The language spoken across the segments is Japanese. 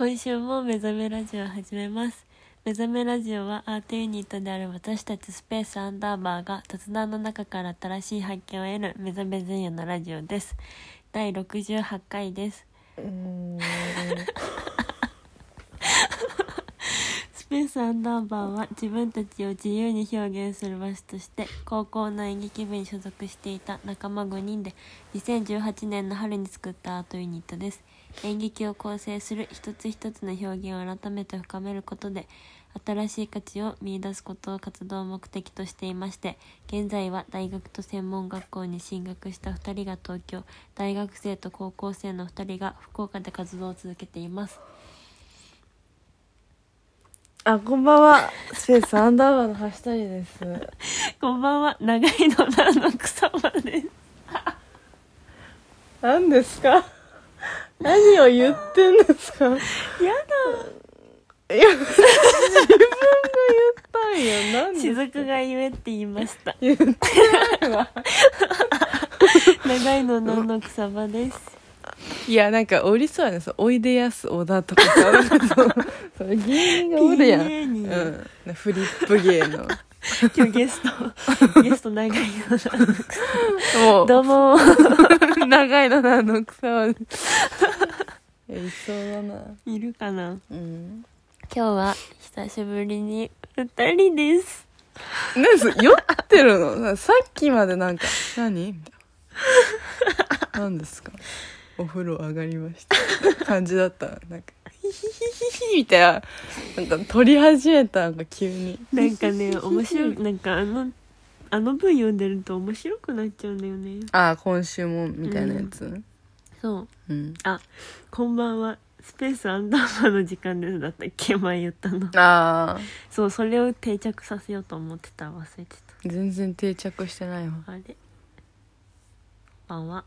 今週も目覚めラジオを始めます。目覚めラジオはアートユニットである私たちスペースアンダーバーが雑談の中から新しい発見を得る目覚め前夜のラジオです。第68回です。スペースアンダーバーは自分たちを自由に表現する場所として高校の演劇部に所属していた仲間5人で2018年の春に作ったアートユニットです演劇を構成する一つ一つの表現を改めて深めることで新しい価値を見出すことを活動目的としていまして現在は大学と専門学校に進学した2人が東京大学生と高校生の2人が福岡で活動を続けています。あこんばんは。スペースアンダーバーの橋谷です。こんばんは。長いの名の草間です。何ですか？何を言ってんですか？いやや自分が言ったんよ何だ雫が言えって言いました。言ってないわ。長いの名の草間です。いやなんかおりそうやねそうおいでやす小田とかさ そうそれ芸人がおるやん、うん、フリップ芸の 今日ゲスト ゲスト長いのどうも。長いのなあの草は。えいそうだな。いるかな。うん。今日は久しぶりに二人です。何それ酔ってるの？さっきまでなんか「何?」みたいな何ですか？お風呂上がりました。感じだった。なんか「ヒヒヒヒヒ」みたいななんか撮り始めたなんか急になんかね面白いなんかあのあの文読んでると面白くなっちゃうんだよねああ今週もみたいなやつそううん、あこんばんはスペースアンダーバーの時間ですだったっけ前言ったのああそうそれを定着させようと思ってた忘れてた全然定着してないわあれこんばんは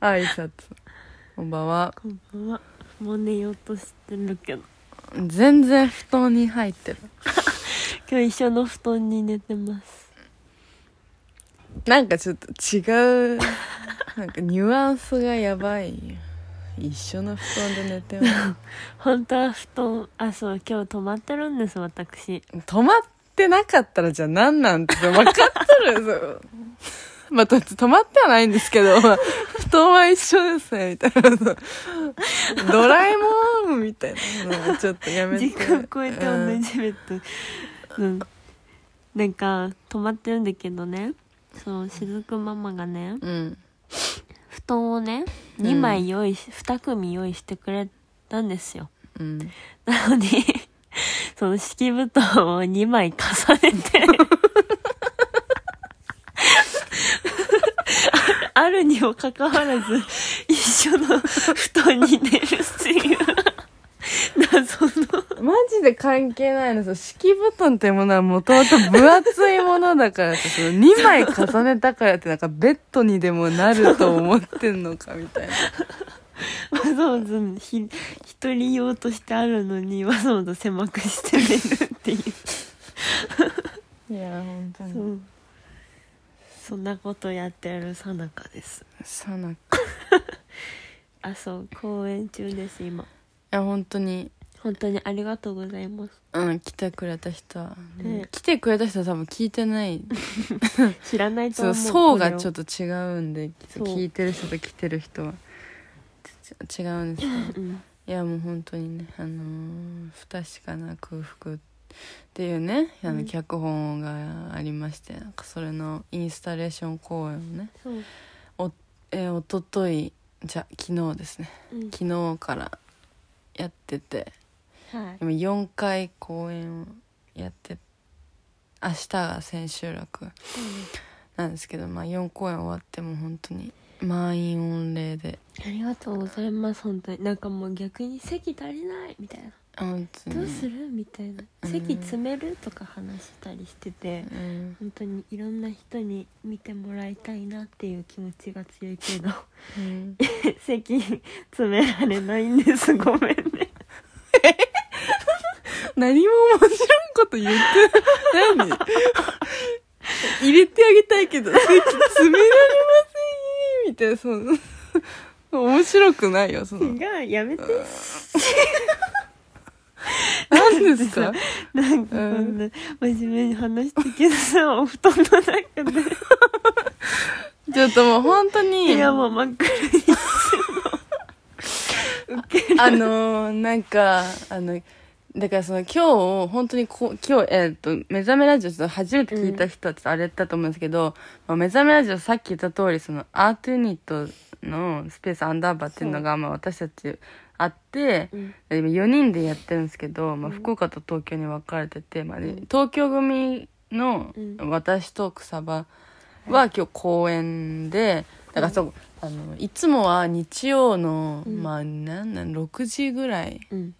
挨拶こんばんは。こんばんは。もう寝ようとしてるけど。全然布団に入ってる。今日一緒の布団に寝てます。なんかちょっと違う。なんかニュアンスがやばい。一緒の布団で寝てま 本当は布団あそう今日泊まってるんです私。す止まってなかったらじゃあ何なんて。分かっとるそうまあ、と止まってはないんですけど、まあ、布団は一緒ですね、みたいな。ドラえもんみたいなのはちょっとやめて。時間超えて同うんじベッドうん、なんか泊まってるんだけどねそうしずくママがねうん。布団をねうん2枚用意し、2組用意してくれたんですようん。なのにその敷布団を2枚重ねてあるにもかかわらず 一緒の布団に寝るっていう謎のマジで関係ないの。そう敷布団っていうものはもともと分厚いものだからさ、その2枚重ねたからってなんかベッドにでもなると思ってんのかみたいな。わざわざひ一人用としてあるのにわざわざ狭くして寝るっていういや、本当そに。うそんなことやってるさなかです。さなか。い あそう公演中です今。や、本当に、本当にありがとうございます。うん、来てくれた人。は、ね。来てくれた人は多分聞いてない。知らないとそう、思う層がちょっと違うんで、聞いてる人と来てる人は。ち違うんですけど。うん。いやもう本当にねあのー不確かな空腹っていうねあうん。の脚本がありまして、なんかそれのインスタレーション公演をねそう、えー、一昨日じゃ昨日ですね。うん。昨日からやっててはい。今4回公演をやって明日が千秋楽なんですけど、まあ、4公演終わっても本当に満員御礼で。ありがとうございます本当に。なんかもう逆に席足りないみたいなどうする？みたいな。うん。席詰めるとか話したりしててうん。本当にいろんな人に見てもらいたいなっていう気持ちが強いけどうん。席詰められないんです。ごめんね。何も面白いこと言って何 入れてあげたいけど席詰められません。みたいなその面白くないよその。違うやめて 何ですか？なんかこんな真面目に話してけどさお布団の中で。ちょっともう本当部に屋も真っ暗にするの。ウケるあのーなんかあのだからその今日本当にこう今日えっ、と目覚めラジオちょっと初めて聞いた人はちょっとあれだと思うんですけど、まあ、目覚めラジオさっき言った通りそのアートユニットのスペースアンダーバーっていうのがまあ私たちあって、うん。今4人でやってるんですけど、まあ、うん。福岡と東京に分かれてて、まあね東京組のうん。私と草場は今日公演でだからそうあのいつもは日曜の、うん。まあなんなん6時ぐらいうん。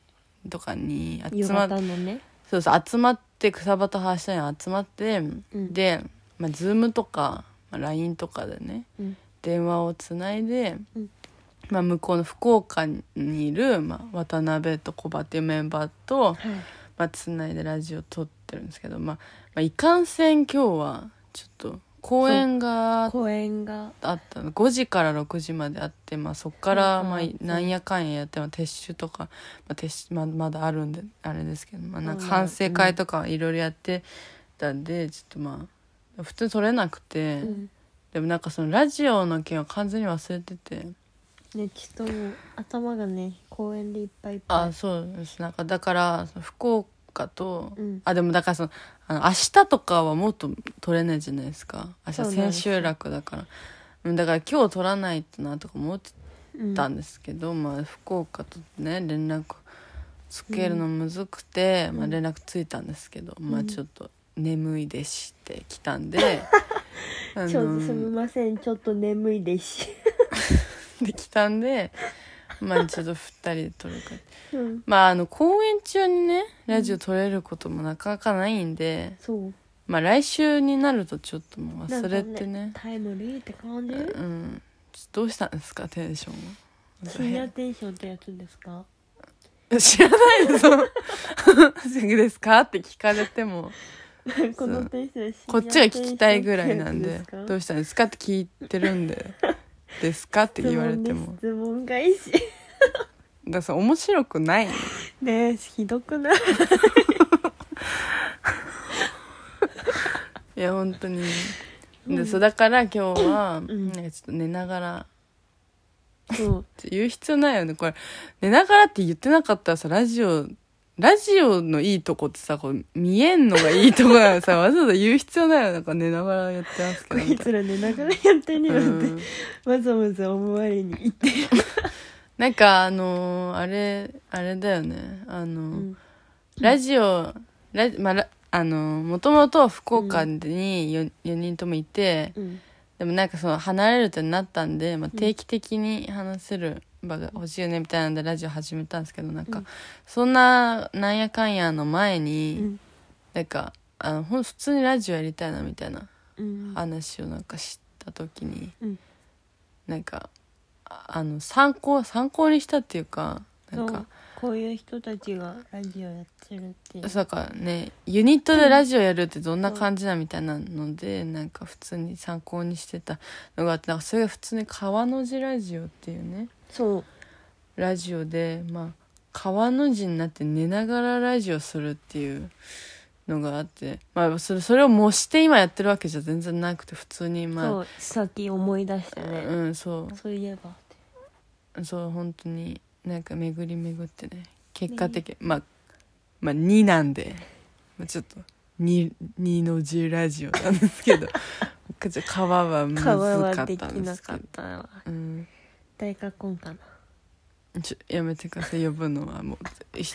とかに夕集まっ方のね。そうそう集まって草場と話したに集まって、ん。で、まあ、Zoom とか、まあ、LINE とかでねうん。電話をつないで、うんまあ、向こうの福岡にいる、まあ、渡辺とコバっていうメンバーと、はい。まあ、つないでラジオ撮ってるんですけど、まあ、まあいかんせん今日はちょっと公演が公園が。あったの。5時から6時まであって、まあ、そっからまあなんやかんややっても撤収とか、まあ、撤収ままだあるんであれですけど、まあ、なんかうん反省会とかいろいろやってたんでちょっとまあ普通に撮れなくて、うん。でもなんかそのラジオの件は完全に忘れててねちょっともう頭がね公園でいっぱいいっぱい。あそうです。なんかだから福岡と、うん。あでもだからそのあの明日とかはもっと撮れないじゃないですか。明日千秋楽だから。うんだから今日撮らないとなとか思ってうんたんですけど、まあ福岡とね連絡つけるのむずくて、うん。まあ、連絡ついたんですけど、まあうんちょっと眠いですって来たんで。あちょっとすみません。ちょっと眠いです で来たんでまあちょっと2人で撮るか。うん。まああの公演中にねラジオ撮れることもなかなかないんで、そう。まあ来週になるとちょっともう忘れてね。タイムリーって感じ？うん。ちょっとどうしたんですかテンションは。深夜テンションってやつですか？知らないですよですか？って聞かれても。このテンションこっちが聞きたいぐらいなんでどうしたんですか？って聞いてるんでですか？って言われても。質問がいいし。だからそれ面白くない。のねえひどくない？いや本当に。でうん。そうだから今日はん。なんかちょっと寝ながら。そう。言う必要ないよね。これ寝ながらって言ってなかったらさラジオラジオのいいとこってさこう見えんのがいいとこなのさ わざわざ言う必要ないよなんか寝ながらやってますけこどみたいいつら寝ながらやってんねな、よってうんわざわざ思われに行って。るなんかあのーあれあれだよね。あのー、うん。ラジオラまあラあのもともと福岡に 4, 4人ともいて、うん。でもなんかその離れるってなったんで、まあ、うん定期的に話せる場が欲しいよねみたいなんでラジオ始めたんですけどなんか、うん。そんななんやかんやの前うに、ん。なんかあのほん普通にラジオやりたいなみたいなうん。話をなんかした時に、うん。なんかああの参考参考にしたっていうかなんかこういう人たちがラジオやってるってそうかね。ユニットでラジオやるってどんな感じなみたいなので、なんか普通に参考にしてたのがあってなんかそれが普通に川の字ラジオっていうね。そう。ラジオでまあ川の字になって寝ながらラジオするっていうのがあってまあそれそれを模して今やってるわけじゃ全然なくて普通にまあそうさっき思い出してね。うんそう。そういえばそう本当になんか巡り巡ってね結果的まあまあ2なんで、まあ、ちょっと 2, 2の字ラジオなんですけど ちょっと川は難かったんですけど。なかったわうん誰か来んかな。ちょやめてください呼ぶのはもうひ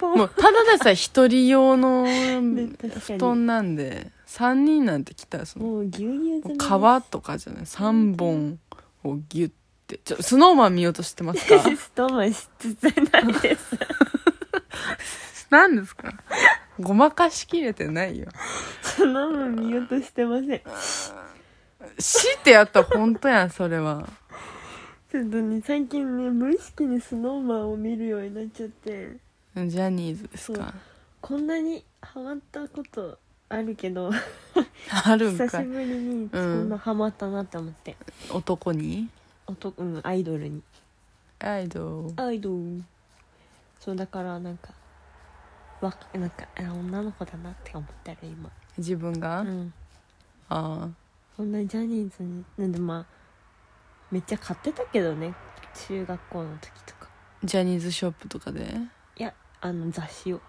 ももうただでさえ一人用の布団なんで3人なんて来たらそのもう牛乳皮とかじゃない3本をギュッて。ちょスノーマン見ようとしてますか？ストーマンしつつないです。何ですか？ごまかしきれてないよ。そのまま見ようとしてません。死ってやったら本当やんそれは。ちょっとね最近ね無意識にスノーマンを見るようになっちゃって。ジャニーズですか？こんなにハマったことあるけど。あるん久しぶりにそんなハマったなって思って、男に？男うんアイドルに。アイドル。アイドル。そうだからなんかわかなんかあ女の子だなって思ってる今。自分が、うん。ああ。そんなジャニーズになんでまあめっちゃ買ってたけどね。中学校の時とか。ジャニーズショップとかで？いやあの雑誌を。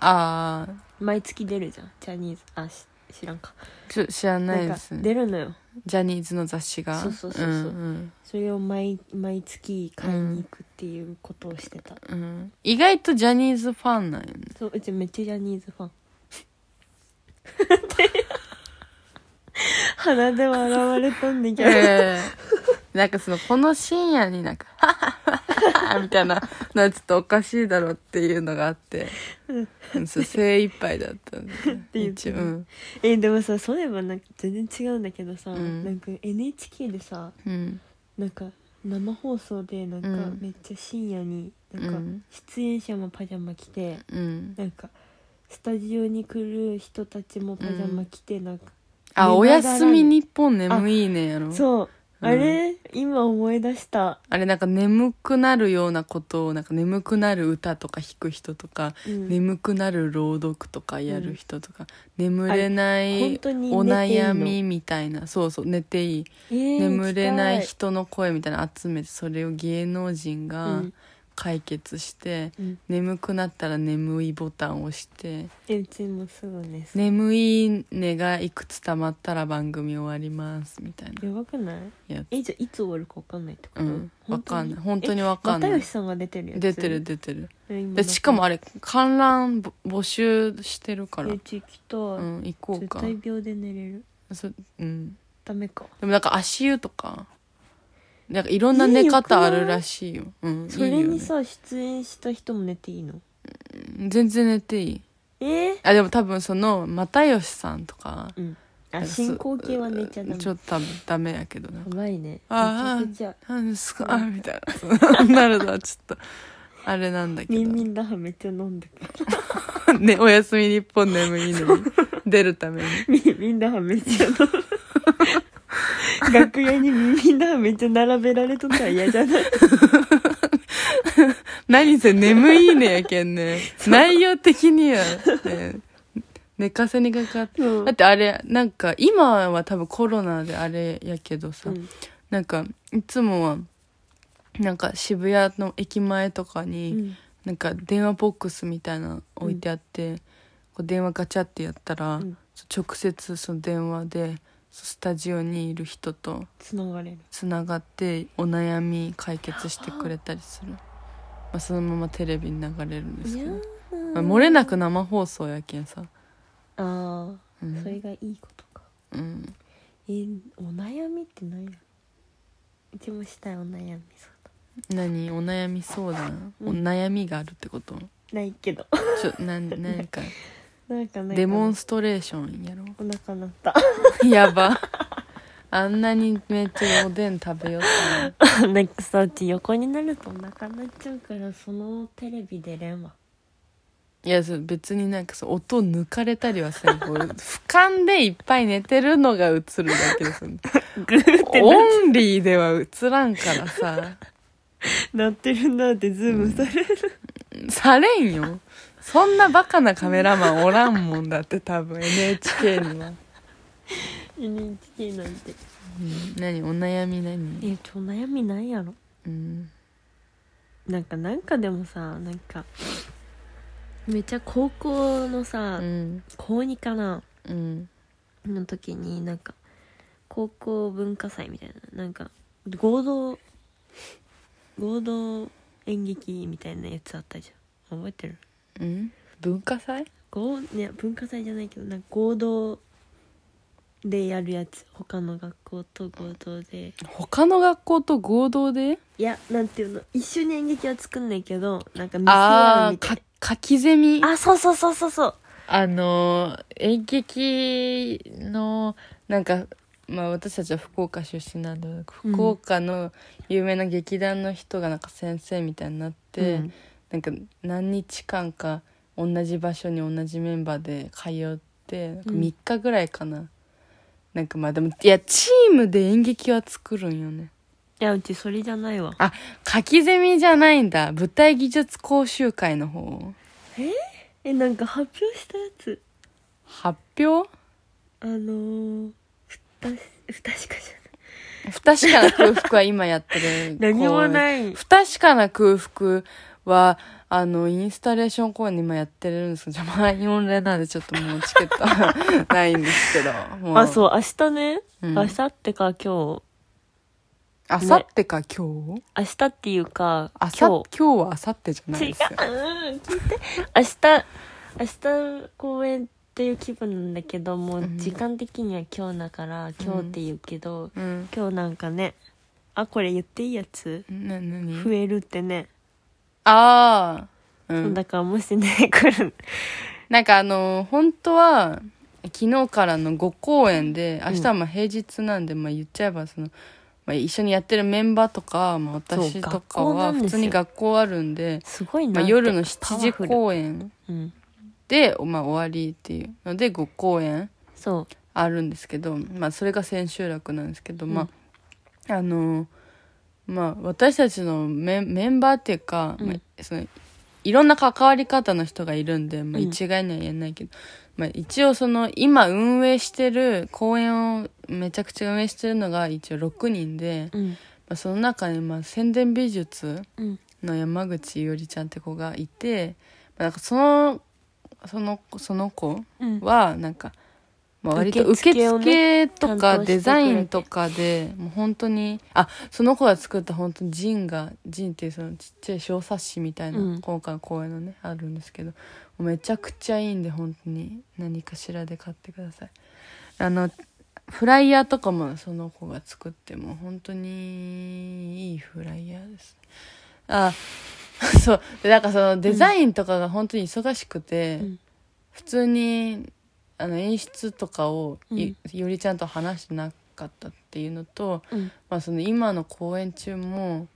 ああ。毎月出るじゃん。ジャニーズあし知らんか。ちょ知らないです。出るのよジャニーズの雑誌が。そうそうそうそう。んそれを毎毎月買いに行くっていうことをしてた、うん。うん意外とジャニーズファンなんよね。そううちめっちゃジャニーズファン。鼻で笑われたんだけど、ええ。なんかそのこの深夜になんか「ハハハハ」みたいな。のはちょっとおかしいだろっていうのがあって、うん、そう精一杯だったんで。うん。えでもさそういえばなんか全然違うんだけどさ、うん。なんか NHK でさうん。なんか生放送でなんかうん。めっちゃ深夜になんかうん。出演者もパジャマ着て、うん。なんかスタジオに来る人たちもパジャマ着てなんか、あおやすみ日本眠いねやろ。そう、うんあれ？今思い出した、あれなんか眠くなるようなことをなんか眠くなる歌とか弾く人とか、うん。眠くなる朗読とかやる人とか、眠れなあれ本い当にお寝ていい？の悩みみたいなそうそう寝ていい。えー眠れない人の声みたいなの集めてそれを芸能人がうん解決して、うん。眠くなったら眠いボタンを押してえうちもすぐね眠い寝がいくつ溜まったら番組終わりますみたいな。やばくない？やつ。えじゃあいつ終わるか分かんないってこと、うんわかんない。本当にわかんない。又吉さんが出てるやつ？出てる出てる。え今でしかもあれ観覧ぼ募集してるから。えち行きたい、うん行こう絶か対秒で寝れる。そうん。ダメか。でもなんか足湯とかなんかいろんな寝方あるらしいよ。うんそれいいよね。にさ出演した人も寝ていいの？全然寝ていい。え？ー、あでも多分その又吉さんとかうん。あそ進行形は寝ちゃダメ。ちょっと多分ダメやけどな。やばいね。あーめちゃくちゃ。何ですか？あみたいな。なるのはちょっと。あれなんだけど。ミンミンダハめっちゃ飲んでくる。ねおやすみ日本眠いのに出るために。ミンミンダハめっちゃ飲む 楽屋にミンミンダハめっちゃ並べられとったら嫌じゃない？何せ眠いねやけんね。内容的には、ね、寝かせにかかって。うん。だってあれなんか今は多分コロナであれやけどさ、うん。なんかいつもはなんか渋谷の駅前とかうに、ん。なんか電話ボックスみたいなの置いてあって、こう電話ガチャってやったら、うん。直接その電話でスタジオにいる人とつながれる。つながってお悩み解決してくれたりする、まあ、そのままテレビに流れるんですけど、まあ、漏れなく生放送やけんさ、ああ、うん。それがいいことか。うん、えーお悩みって何？やうちもしたいお悩みそう何？お悩み相談、うん。お悩みがあるってこと？ないけど。ちょなんなんか なんかないかなデモンストレーションやろ。お腹鳴った。やば。あんなにめっちゃおでん食べよったのなんかさうち横になるとお腹鳴っちゃうからそのテレビ出れんわ。いやそう別になんかそう音抜かれたりはせん。こう俯瞰でいっぱい寝てるのが映るだけです グーってオンリーでは映らんからさ。なってるなってズームされる、されんよそんなバカなカメラマンおらんもんだって多分。NHK には、NHK なんて。うん、何？お悩み何？えちょ悩みないやろ？うん。なんかなんかでもさなんかめっちゃ高校のさ、うん。高2かな？うん。の時になんか高校文化祭みたいななんか合同合同演劇みたいなやつあったじゃん。覚えてる？うん？文化祭？合いや文化祭じゃないけどなんか合同でやるやつ他の学校と合同で。他の学校と合同で？いやなんていうの一緒に演劇は作んないけどなんか見せ合ああうみたい。か書きゼミ？あそうそうそうそうそう。あのー演劇のなんかまあ私たちは福岡出身なんだけどうん福岡の有名な劇団の人がなんか先生みたいになって、うんなんか何日間か同じ場所に同じメンバーで通ってなんかうん。3日ぐらいかな、なんかまあでもいやチームで演劇は作るんよね。いやうちそれじゃないわ。あ書きゼミじゃないんだ。舞台技術講習会の方。え？なんか発表したやつ。発表？あのー、不確不確かじ不確かな空腹は今やってる。ゃない。何もいない不確かな空腹はあのインスタレーション公演で今やってるんですけどじゃあ満員御礼なんでちょっともうチケットないんですけどもあそう明日ね、うん。明後日か今あさってか今日？日明日っていうかあさ今今日はあさってじゃな日違ういですよ。うん聞いて。明日明日公演っていう気分なんだけどもううん。時間的には今日だから今日って言うけど、うん。今日なんかねあこれ言っていいやつ？増えるってね、ああうん。だからもしね来る。なんかあの本当は昨日からの5公演で明日はまあ平日なんで、まあ言っちゃえばその、まあ、一緒にやってるメンバーとか、まあ、私とかは普通に学校あるんですまあ、夜の7時公演うん。で、まあ、終わりっていうので5公演あるんですけど、まあ、それが千秋楽なんですけど、まああのまあ私たちのメンメンバーっていうか、うん。まあ、そのいろんな関わり方の人がいるんで、まあ、うん。一概には言えないけど、まあ、一応その今運営してる公演をめちゃくちゃ運営してるのが一応6人で、うん。まあ、その中にまあ宣伝美術うん。の山口いおりちゃんって子がいて、まあ、なんかそのそのその子うんはなんか、まあ、割と受受付とかデザインとかでもう本当にあその子が作った本当にジンがジンっていうそのちっちゃい小冊子みたいな、うん。今回の公演のねあるんですけどめちゃくちゃいいんで本当に何かしらで買ってください。あのフライヤーとかもその子が作っても本当にいいフライヤーです。あ そう。でなんかそのデザインとかが本当に忙しくて、うん。普通にあの演出とかをよりちゃんと話してなかったっていうのと、うん。まあ、その今の公演中も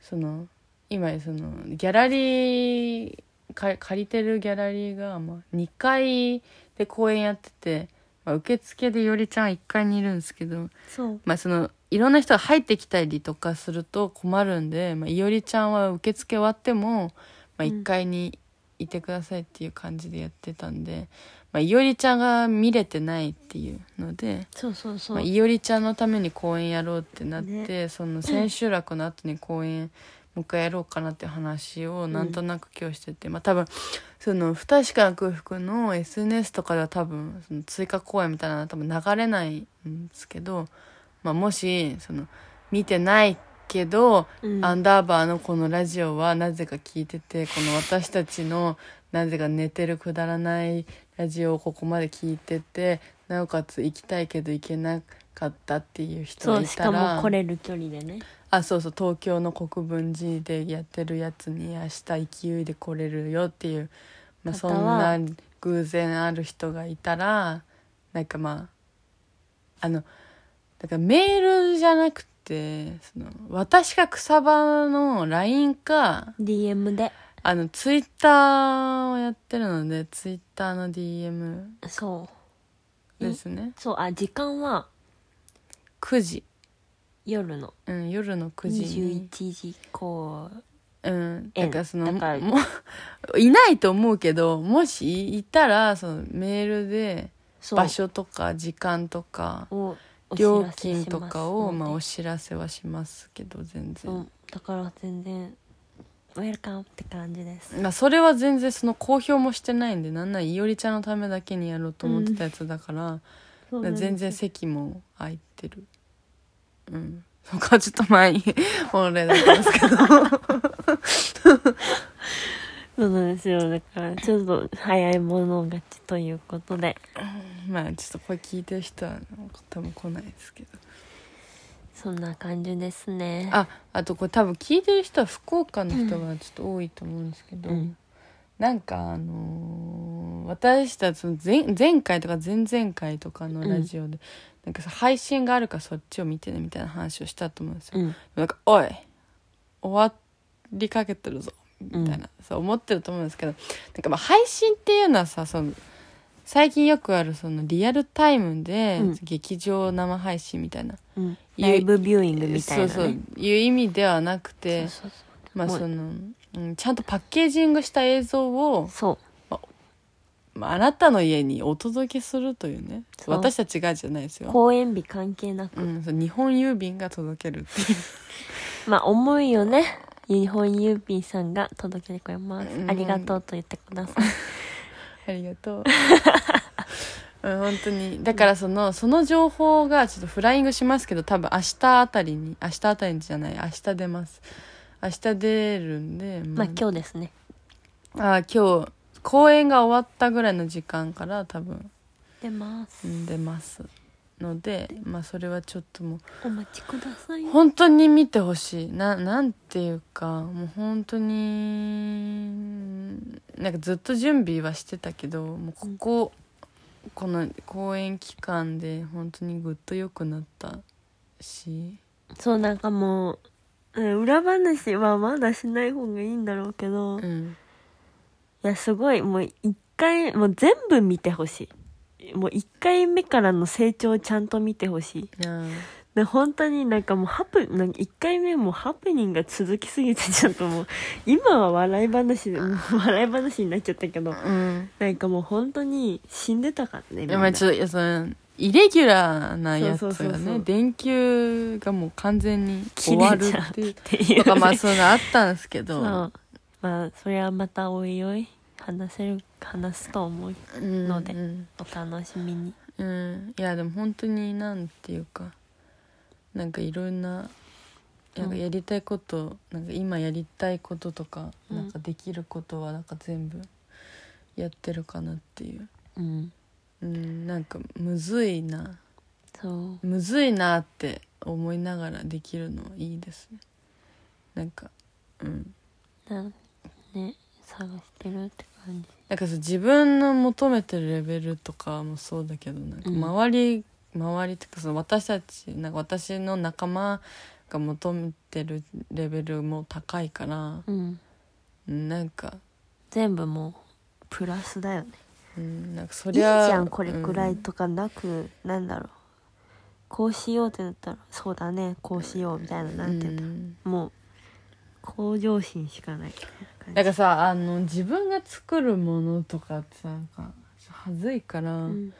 その今そのギャラリーか借りてるギャラリーが、まあ、2階で公演やってて、まあ、受付でよりちゃんは1階にいるんですけど、まあ、そのいろんな人が入ってきたりとかすると困るんで、まあ、いおりちゃんは受付終わっても、まあ、うん。1階にいてくださいっていう感じでやってたんで、まあ、いおりちゃんが見れてないっていうので。そうそうそう、まあ、いおりちゃんのために公演やろうってなって、ね。その千秋楽の後に公演もう一回やろうかなっていう話をなんとなく今日してて、まあ多分その不確かな空腹の SNS とかでは多分その追加公演みたいなのは多分流れないんですけど、まあ、もしその見てないけど、うん。アンダーバーのこのラジオはなぜか聞いててこの私たちのなぜか寝てるくだらないラジオをここまで聞いててなおかつ行きたいけど行けなかったっていう人がそうしからいたらも来れる距離でね。あそうそう東京の国分寺でやってるやつに明日勢いで来れるよっていう、まあ、そんな偶然ある人がいたらなんかまああのだからメールじゃなくてその私が草場の LINE か DM であのツイッターをやってるのでツイッターの DM そう。ですね。そうあ時間は？9時、夜の。うん、夜の9時に。21時こううん、えだからそのだからもう いないと思うけどもしいたらそのメールでそう。場所とか時間とかをお知ら料せします金とかをまあお知らせはしますけど全然、うん、だから全然ウェルカムって感じです。まあそれは全然その公表もしてないんでなんならいおりちゃんのためだけにやろうと思ってたやつだから、そうなんです全然席も空いてる。うん。そこはちょっと前。に本例だったんですけどそうなんですよ。だからちょっと早い者勝ちということで。まあちょっとこれ聞いてる人は多分来ないですけどそんな感じですね。ああとこれ多分聞いてる人は福岡の人がちょっと多いと思うんですけど、うん。なんかあのー私たちの前前回とか前々回とかのラジオで、なんかさ配信があるからそっちを見てねみたいな話をしたと思うんですよ、うん。なんか「おい終わりかけてるぞ」みたいな、そう思ってると思うんですけどなんかまあ配信っていうのはさその最近よくあるそのリアルタイムでうん。劇場生配信みたいな、うん、ライブビューイングみたいな、ね、そうそう。いう意味ではなくてそうそうまあもうその、うん、ちゃんとパッケージングした映像を、そう。まあ、あなたの家にお届けするというね。そう。私たちがじゃないですよ、公演日関係なく、うん、そう日本郵便が届けるっていう。まあ重いよね。日本郵便さんが届けてくれます、うん。ありがとうと言ってくださいありがとう。うん、本当に。だからその、その情報がちょっとフライングしますけど、多分明日あたりに、明日あたりじゃない、明日出ます。明日出るんで、まあ今日ですねあ今日、公演が終わったぐらいの時間から多分、出ますうん出ます。ので、まあそれはちょっともう、お待ちください。本当に見てほしい。ななんていうかもう本当になんかずっと準備はしてたけどもうここ、この公演期間で本当にぐっと良くなったし。そうなんかもう、うん、裏話はまだしない方がいいんだろうけど、いうん。やすごいもう一回もう全部見てほしいもう一回目からの成長をちゃんと見てほしい。で本当になんかもうハプなんか1回目もハプニングが続きすぎてちょっともう 今は笑い話で笑い話になっちゃったけどうん。なんかもう本当に死んでたからねまあちょっとそのイレギュラーなやつそうそうがね電球がもう完全に終わるっていうっていうとかまあそういうのあったんですけど。まあそれはまたおいおい話せる話すと思ううんのでうん。お楽しみに。うん。いやでも本当になんていうかなんかいろんななんかやりたいこと、なんか今やりたいこととか、うん。なんかできることはなんか全部やってるかなっていう。うん。うんなんかむずいな。そう。むずいなって思いながらできるのはいいですね。なんかうん。なんね探してるってなんかそう自分の求めてるレベルとかもそうだけどなんかうん。周り、周りっていうかその私たちなんか私の仲間が求めてるレベルも高いからうん。うんなんか、全部もうプラスだよね。うん、なんかそいいりじゃゃんこれくらうんいとかなく、なんだろう。こうしようってなったらそうだねこうしようみたいななんていうんだ、うん。もう向上心しかない。みたいな感なんかさあの自分が作るものとかってさなんか恥ずいから、じうん。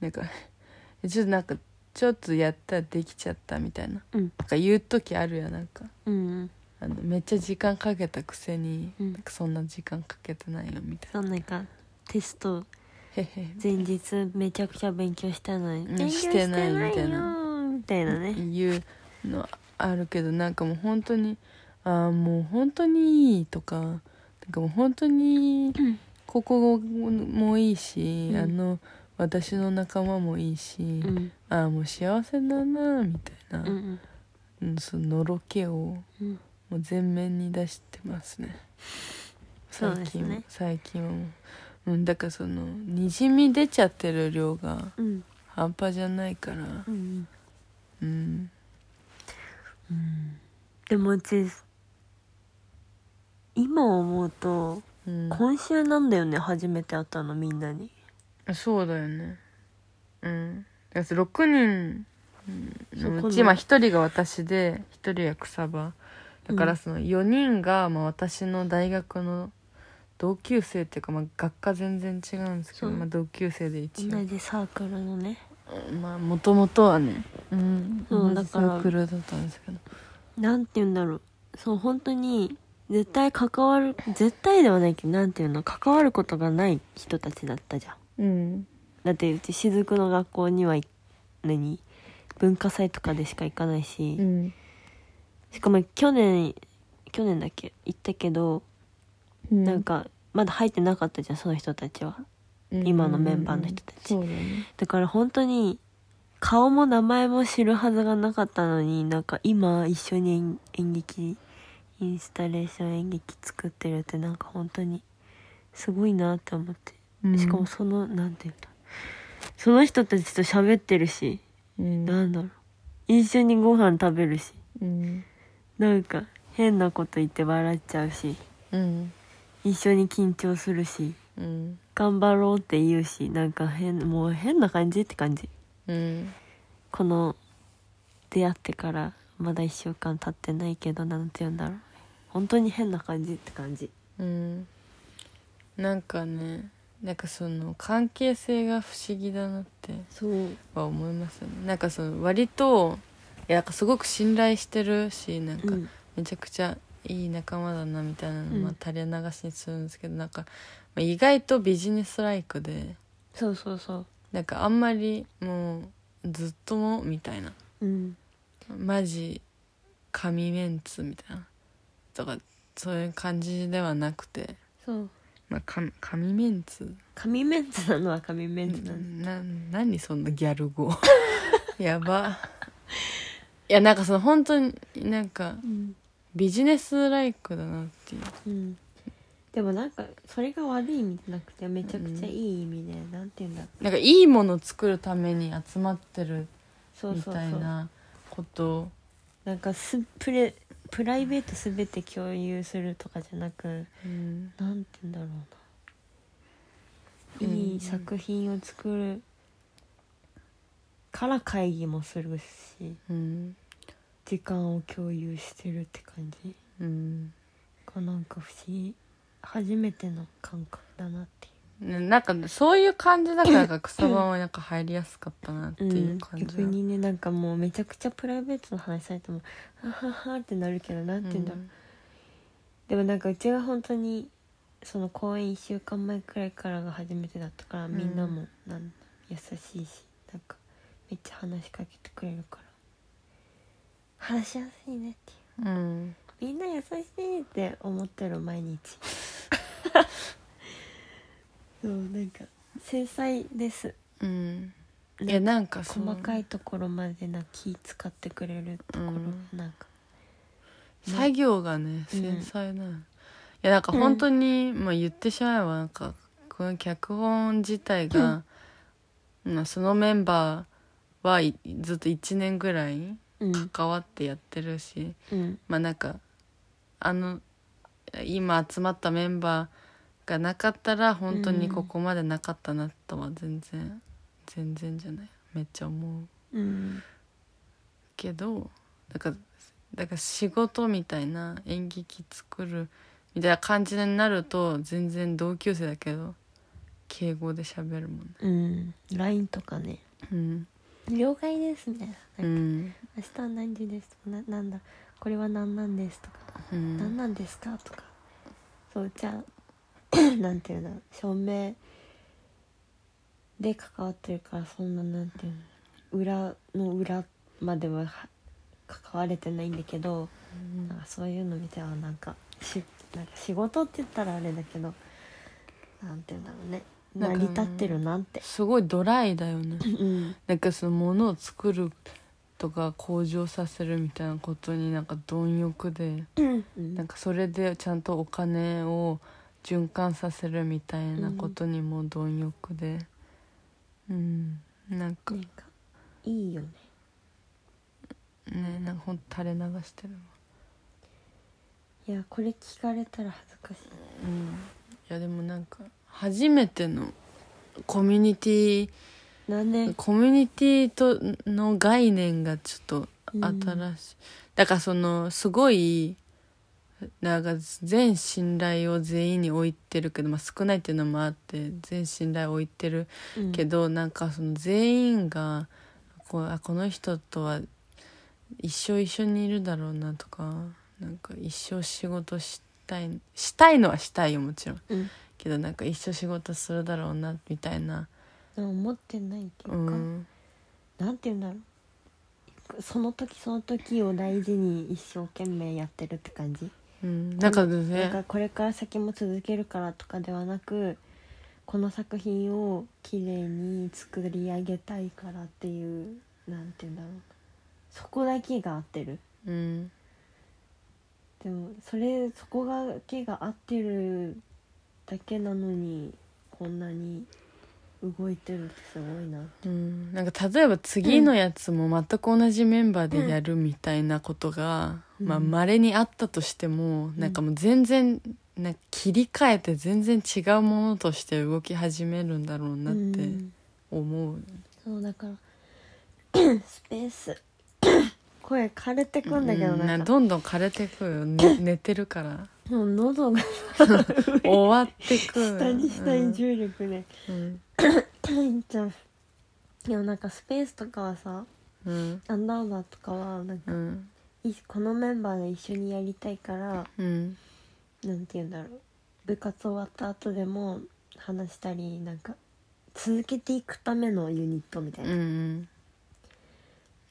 なんか ちょっとなんかちょっとやったらできちゃったみたいなうん。なんか言う時あるやんなんか。うんあのめっちゃ時間かけたくせに、うん。なんかそんな時間かけてないよみたいそうなんかテスト前日めちゃくちゃ勉強したのにしてないみたいな。してないよみたいなね。言うのあるけどなんかもう本当にああもう本当にいいとかなんかもう本当にここもいいし、うん。あの私の仲間もいいし、うん。ああもう幸せだなみたいな、うんうん、そののろけをうん。もう全面に出してますね。最近ね。最近はもう、うん、だからそのにじみ出ちゃってる量がうん。半端じゃないから。うん。うん。でもうち今思うとうん。今週なんだよね初めて会ったのみんなに。そうだよね。うん。だから6人ののうちまあ1人が私で1人は草場だかうんらその4人がまあ私の大学の同級生っていうかまあ学科全然違うんですけど、まあ、同級生で一応。同じサークルのね。まあもともとはねうん。そうだから。サークルだったんですけど。なんて言うんだろう。そう本当に絶対関わる絶対ではないけどなんていうの？関わることがない人たちだったじゃん。うん。だってうち雫の学校にはい何？文化祭とかでしか行かないし、うん。しかも去年去年だっけ？行ったけど、なんかまだ入ってなかったじゃんその人たちは。今のメンバーの人たち。だね。だから本当に顔も名前も知るはずがなかったのになんか今一緒に演演劇インスタレーション演劇作ってるってなんか本当にすごいなって思って、うん。しかもそのなんていうんだその人たちと喋ってるし、うん。なんだろう。一緒にご飯食べるし。うん。なんか変なこと言って笑っちゃうし。うん。一緒に緊張するし。うん。頑張ろうって言うしなんか変もう変な感じって感じ。うん。この出会ってからまだ1週間経ってないけどなんて言うんだろう本当に変な感じって感じ。うん。なんかねなんかその関係性が不思議だなってそう。は思いますよね。なんかその割といやなんかすごく信頼してるしなんかうん。めちゃくちゃいい仲間だなみたいなのうん。まあ垂れ流しにするんですけど、なんか、まあ、意外とビジネスライクでそうそうそう。なんかあんまりもうずっともみたいな。うん。マジ神メンツみたいなとかそういう感じではなくて。そう。まあ神神メンツ。神メンツなのは神メンツなのな何そんなギャル語。やば。いやなんかその本当になんかうん。ビジネスライクだなっていう。うん。でもなんかそれが悪い意味じゃなくてめちゃくちゃいい意味で、なんて言うんだろう。なんかいいものを作るために集まってるみそうそうそう。たいなこと。なんかすプレプライベート全て共有するとかじゃなくうんなんて言うんだろうな、うんいい作品を作るから会議もするしうん時間を共有してるって感じ。うん。がなんか不思議。初めての感覚だなっていねなんかそういう感じだからか草場はなんか入りやすかったなってう、いう感じ逆にねなんかもうめちゃくちゃプライベートの話されても「ははは」ってなるけどなんて言うんだろう、でもなんかうちが本当にその公演1週間前くらいからが初めてだったからんみんなもなん優しいしなんかめっちゃ話しかけてくれるから。話しやすいねっていううん。みんな優しいって思ってる毎日 そうなんか繊細です。うん。いやなんか細かいところまでな気使ってくれるところ、うん。なんか。作業がね繊細な、いやなんか本当に、まあ言ってしまえばなんかこの脚本自体が、まあそのメンバーはいずっと1年ぐらいうん。関わってやってるし、うん。まあなんかあの今集まったメンバーがなかったら本当にここまでなかったなとは全然全然じゃない。めっちゃ思う。うん。けどだからだから仕事みたいな演劇作るみたいな感じになると全然同級生だけど敬語で喋るもんね。うん。LINE とかね。うん「了解です」みたいなうなんかん。明日は何時です」とかな「なんだこれは何なんです」とか「うん。何なんですか?」とか。そうじゃあ なんていうんだろう照明で関わってるからそんななんていうの裏の裏まではは関われてないんだけどなんかそういうの見てはなんかしなんか仕事って言ったらあれだけどなんていうんだろうね。成り立ってるなって。すごいドライだよね。うん。なんかそのものを作るとか向上させるみたいなことになんか貪欲で うん。なんかそれでちゃんとお金を循環させるみたいなことにも貪欲で。うん。なんか。なんかいいよね。ねなんかほんと垂れ流してるわ。いやこれ聞かれたら恥ずかしい。うん。いやでもなんか初めてのコミュニティなんで？コミュニティとの概念がちょっと新しい、だからそのすごいなんか全信頼を全員に置いてるけど、まあ、少ないっていうのもあって全信頼を置いてるうん。けど、なんかその全員がこうあこの人とは一生一緒にいるだろうなとかなんか一生仕事したいしたいのはしたいよもちろん。うん。けどなんか一生仕事するだろうなみたいな、思ってないっていううか、ん、なんて言うんだろう。その時その時を大事に一生懸命やってるって感じうん、なんかなんねかこれから先も続けるからとかではなくこの作品を綺麗に作り上げたいからっていうなんて言うんだろう。そこだけが合ってる。うん。でもそれそこだけが合ってるだけなのにこんなに動いてるってすごいなうん、なんか例えば次のやつも全く同じメンバーでやるみたいなことが、うんまあ稀にあったとしても、なんかもう全然なんか切り替えて全然違うものとして動き始めるんだろうなってうん。思う、そうだから スペース 声枯れてくんだけどうんなんか。どんどん枯れてくよ、ね、寝てるから。もう喉が 終わってく。下に下に重力で。うん。ちゃうでもなんかスペースとかはさうん。アンダーバーとかはなんかうんいこのメンバーで一緒にやりたいからうんなんて言うんだろう部活終わった後でも話したりなんか続けていくためのユニットみたいな、うん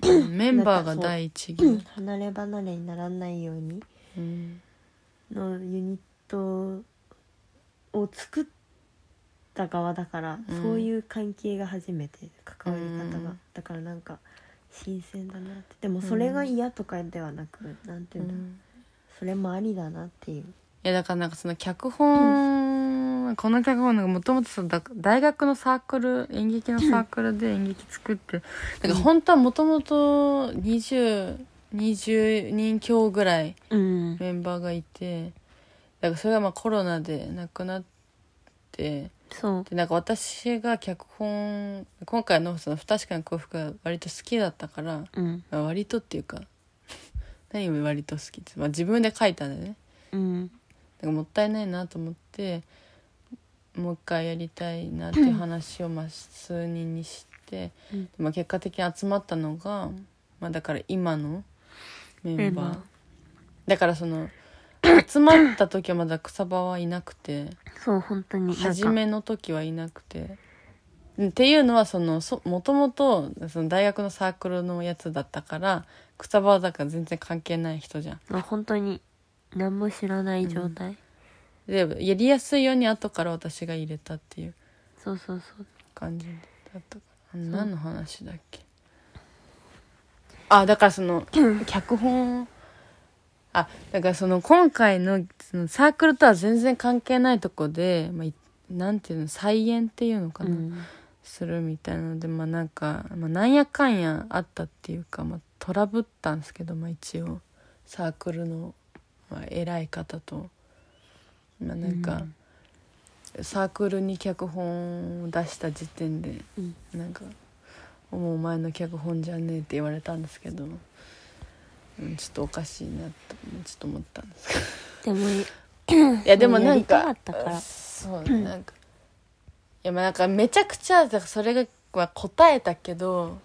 うん。メンバーが第一義離れ離れにならないようにうんのユニットを作った側だから、うん。そういう関係が初めて関わり方が、うんだからなんか新鮮だなって。でもそれが嫌とかではなく、なんていうんそれもありだなっていう。いやだからなんかその脚本、この脚本なんかもともとそのだ大学のサークル演劇のサークルで演劇作ってだから本当はもともと20 20人強ぐらいうん。メンバーがいてだからそれがまあコロナで亡くなってそう。でなんか私が脚本今回のその「不確かな幸福」が割と好きだったから、うん。まあ割とっていうか 何を割と好きって、まあ、自分で書いたんだよね。うん。だからもったいないなと思ってもう一回やりたいなっていう話をまあ数人にして、うん。まあ、結果的に集まったのが、まあ、だから今のメンバー。メンバー。だからその集まった時はまだ草場はいなくて。そう本当に。初めの時はいなくて。っていうのはそのそもともとその大学のサークルのやつだったから草場はだから全然関係ない人じゃん。まあ本当に。何も知らない状態、でやりやすいように後から私が入れたっていう。そうそうそう。感じだったから。何の話だっけ？あだからその 脚本あだからその今回のそのサークルとは全然関係ないとこで、まあい、なんていうの再演っていうのかな、うん。するみたいなのでまあなんか、まあ、なんやかんやあったっていうか、まあ、トラブったんですけど、まあ、一応サークルの、まあ、偉い方と、まあ、なんか、サークルに脚本を出した時点でうん。なんか「もうお前の脚本じゃねえ」って言われたんですけど、うん、ちょっとおかしいなとちょっと思ったんですけど。でもいやでもなんかそうねなんかいやまあなんかめちゃくちゃそれがまあ答えたけど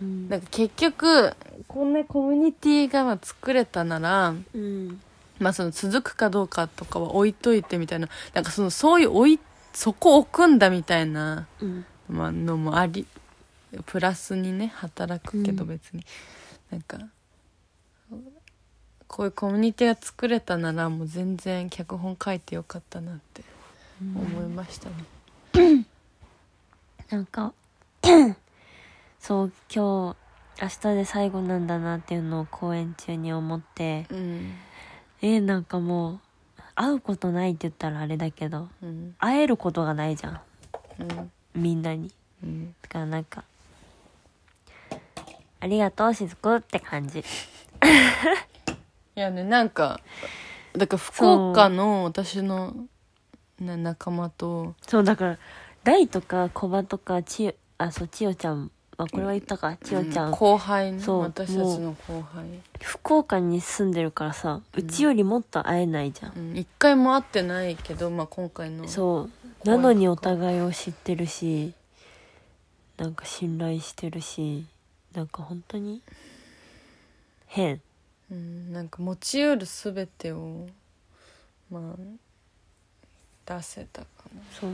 うん。なんか結局こんなコミュニティがまあ作れたならうん。まあその続くかどうかとかは置いといてみたいななんかそのそういう置いそこ置くんだみたいな、うん。まあ、のもありプラスにね働くけどうん。別に、なんかこういうコミュニティが作れたならもう全然脚本書いてよかったなって思いましたね。なんか そう今日明日で最後なんだなっていうのを公演中に思って。うん。えなんかもう会うことないって言ったらあれだけどうん。会えることがないじゃん。うん。みんなに。うん。だからなんかありがとうしずくって感じ いやねなんかだから福岡の私のな仲間と。そうだから大とかコバとかちよあそう千代ちゃん。あこれは言ったか。千代ちゃん、うん後輩ねそう私たちの後輩。福岡に住んでるからさうちよりもっと会えないじゃん、うん。一回も会ってないけど、まあ、今回の。そう。なのにお互いを知ってるしなんか信頼してるしなんか本当に変うん、なんか持ち得る全てをまあ出せたかな。そう。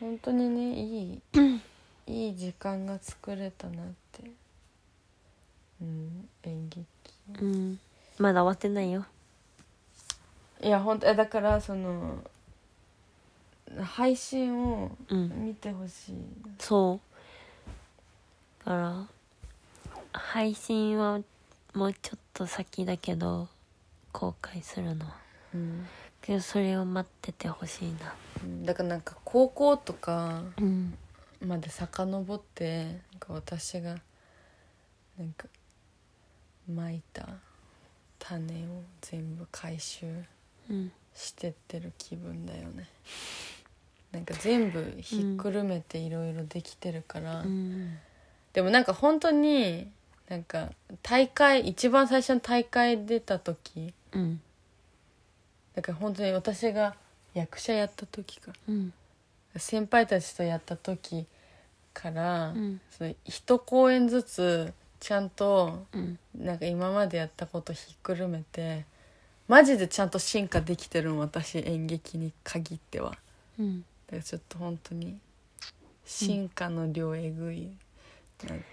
本当にねいいいい時間が作れたなって。うん演劇。うん。まだ終わってないよ。いや本当えだからその配信をうん。見てほしいそう。だから配信はもうちょっと先だけど公開するの。はうん。けどそれを待っててほしいな。うん。だからなんか高校とかうん。まで遡ってなんか私がなんかまいた種を全部回収うん。してってる気分だよね。なんか全部ひっくるめていろいろできてるから、うん。でもなんか本当になんか大会一番最初の大会出た時。うん。だから本当に私が役者やった時か。うん。先輩たちとやった時から、うん。その一公演ずつちゃんとうん。なんか今までやったことひっくるめてマジでちゃんと進化できてるの私演劇に限っては。だうん。からちょっと本当に進化の量えぐい。なん。て、い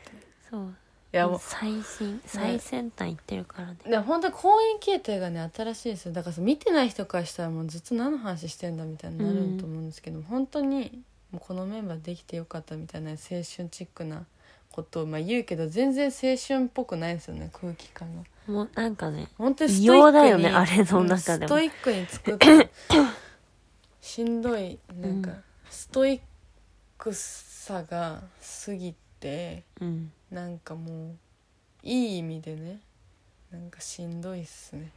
そうやもう。最新最先端行ってるからね。でも本当に公演形態がね新しいですよ。だからさ見てない人からしたらもうずっと何の話してんだみたいになると思うんですけど、本当にもうこのメンバーできてよかったみたいな青春チックなことをまあ言うけど全然青春っぽくないですよね空気感が。もうなんかね本当にストイックだよねあれの中でも。うんストイックに作ってしんどいなんか、うん。ストイックさが過ぎてうんなんかもういい意味でねなんかしんどいっすね。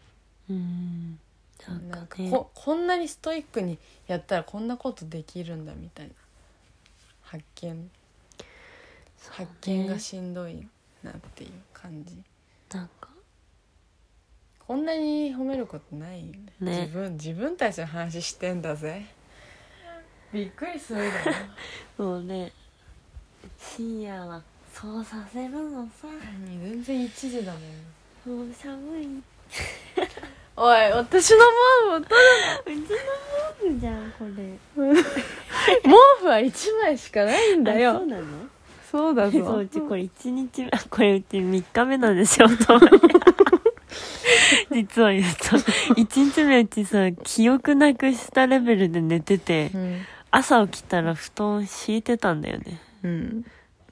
うんななんんかこんなにストイックにやったらこんなことできるんだみたいな発見。発見がしんどいなっていう感じ。なんか。こんなに褒めることないよね。ね。自分自分たちの話してんだぜ。びっくりするだろ。もうね。深夜はそうさせるのさ。全然1時だもん。もう寒い。おい私の毛布うちの毛布じゃんこれ。毛布は1枚しかないんだあよそうなの？そうだそうぞうちこれ1日目。あこれうち3日目なんですよと 実を言うと。1日目うちさ記憶なくしたレベルで寝ててうん、朝起きたら布団敷いてたんだよね。うん、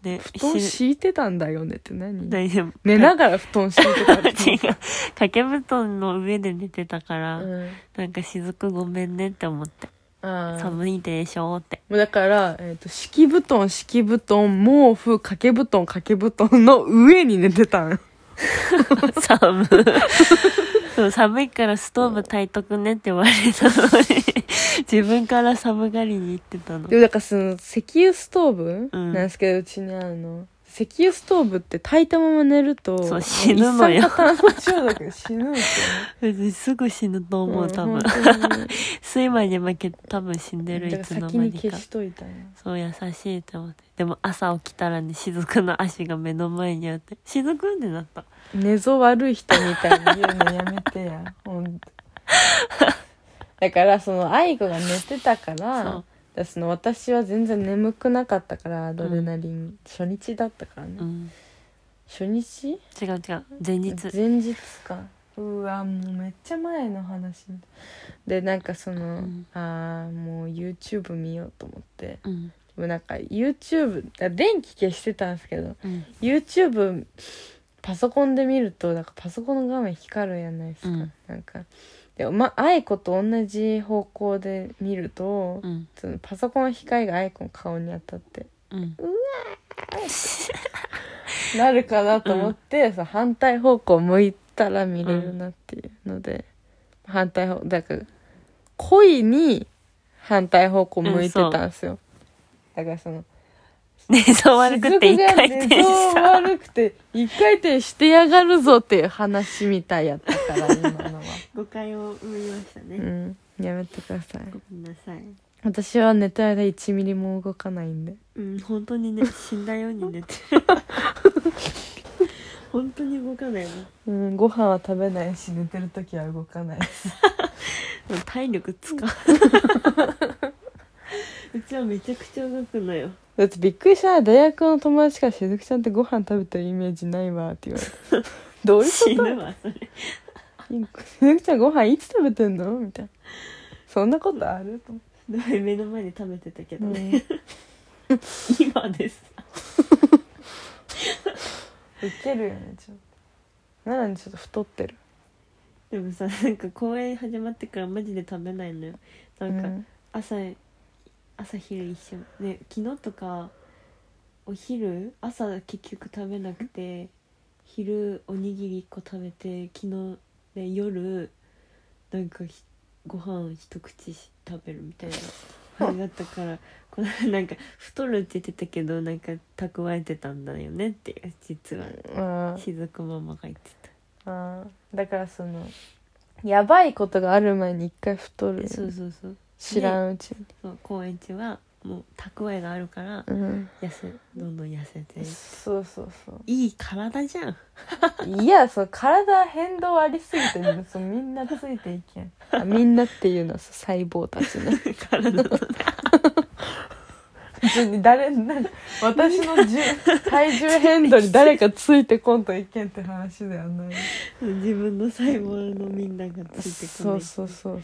で布団敷いてたんだよねって何？大丈夫。寝ながら布団敷いてたって 違う。掛け布団の上で寝てたから、うん。なんか雫ごめんねって思って。寒いでしょって。もうだから、えー、と敷布団敷布団毛布掛け布団掛け布団の上に寝てたん 寒そう寒いからストーブ炊いとくねって言われたのに自分から寒がりに行ってたの。でもだからその石油ストーブうん。なんですけど、うちにあるの石油ストーブって炊いたまま寝るとそう死ぬのよ。一酸化炭素中毒で死ぬんですよ。ね別にすぐ死ぬと思う多分。ん本当に。睡魔に負けて多分死んでるだからいつの先に消間にかしといたそう優しいと思って。でも朝起きたらね雫の足が目の前にあって。雫ってなった寝相悪い人みたいに言うのやめてや。ほんと。だからその愛子が寝てたからそその私は全然眠くなかったからアドレナリン、初日だったからね、うん。初日？違う違う。前日。前日か。うわもうめっちゃ前の話。でなんかその、ん。ああもう YouTube 見ようと思って。うん。でもなんか YouTube だ電気消してたんですけどうん。YouTube パソコンで見るとなんかパソコンの画面光るやないですか、うん。なんか。でま愛子と同じ方向で見ると、うん。そのパソコンの光が愛子の顔に当たってうん。なるかなと思って、その反対方向向いたら見れるなっていうので、反対方だから恋に反対方向向いてたんですよ、だからその寝相悪くて一回転寝相した悪くて一回転してやがるぞっていう話みたいやったから今のは。誤解を生みましたね。うん。やめてください。ごめんなさい。私は寝てる間1ミリも動かないんで。うん本当にね死んだように寝てる。本当に動かないの。うんご飯は食べないし寝てる時は動かないです。体力使ううちはめちゃくちゃ動くのよ。だってびっくりした。大学の友達からしずくちゃんってご飯食べてるイメージないわって言われて。どういう死こぬわそれ。としずくちゃんご飯いつ食べてんの？みたいな。そんなことある？と思目の前で食べてたけどう、ね、今です。ウケるよねちょっと。なのにちょっと太ってる。でもさなんか公演始まってからマジで食べないのよ。なんかうん。朝、朝昼一緒。で昨日とかお昼朝結局食べなくて昼おにぎり1個食べて昨日で夜なんかひご飯一口し食べるみたいな あれだったからこのなんか太るって言ってたけどなんか蓄えてたんだよねっていう実は。雫ママが言ってあーだからそのやばいことがある前に一回太る。たそうそうそう知らんうちに、そう公園中はもう蓄えがあるからうん、痩せどんどん痩せて。そうそうそう。いい体じゃん。いやそう体変動ありすぎてね。そうみんなついていけん。あみんなっていうのはそう細胞たちね。体の別に 誰なん私の重体重変動に誰かついてこんといけんって話ではない。自分の細胞のみんながついてこないそう。そうそうそう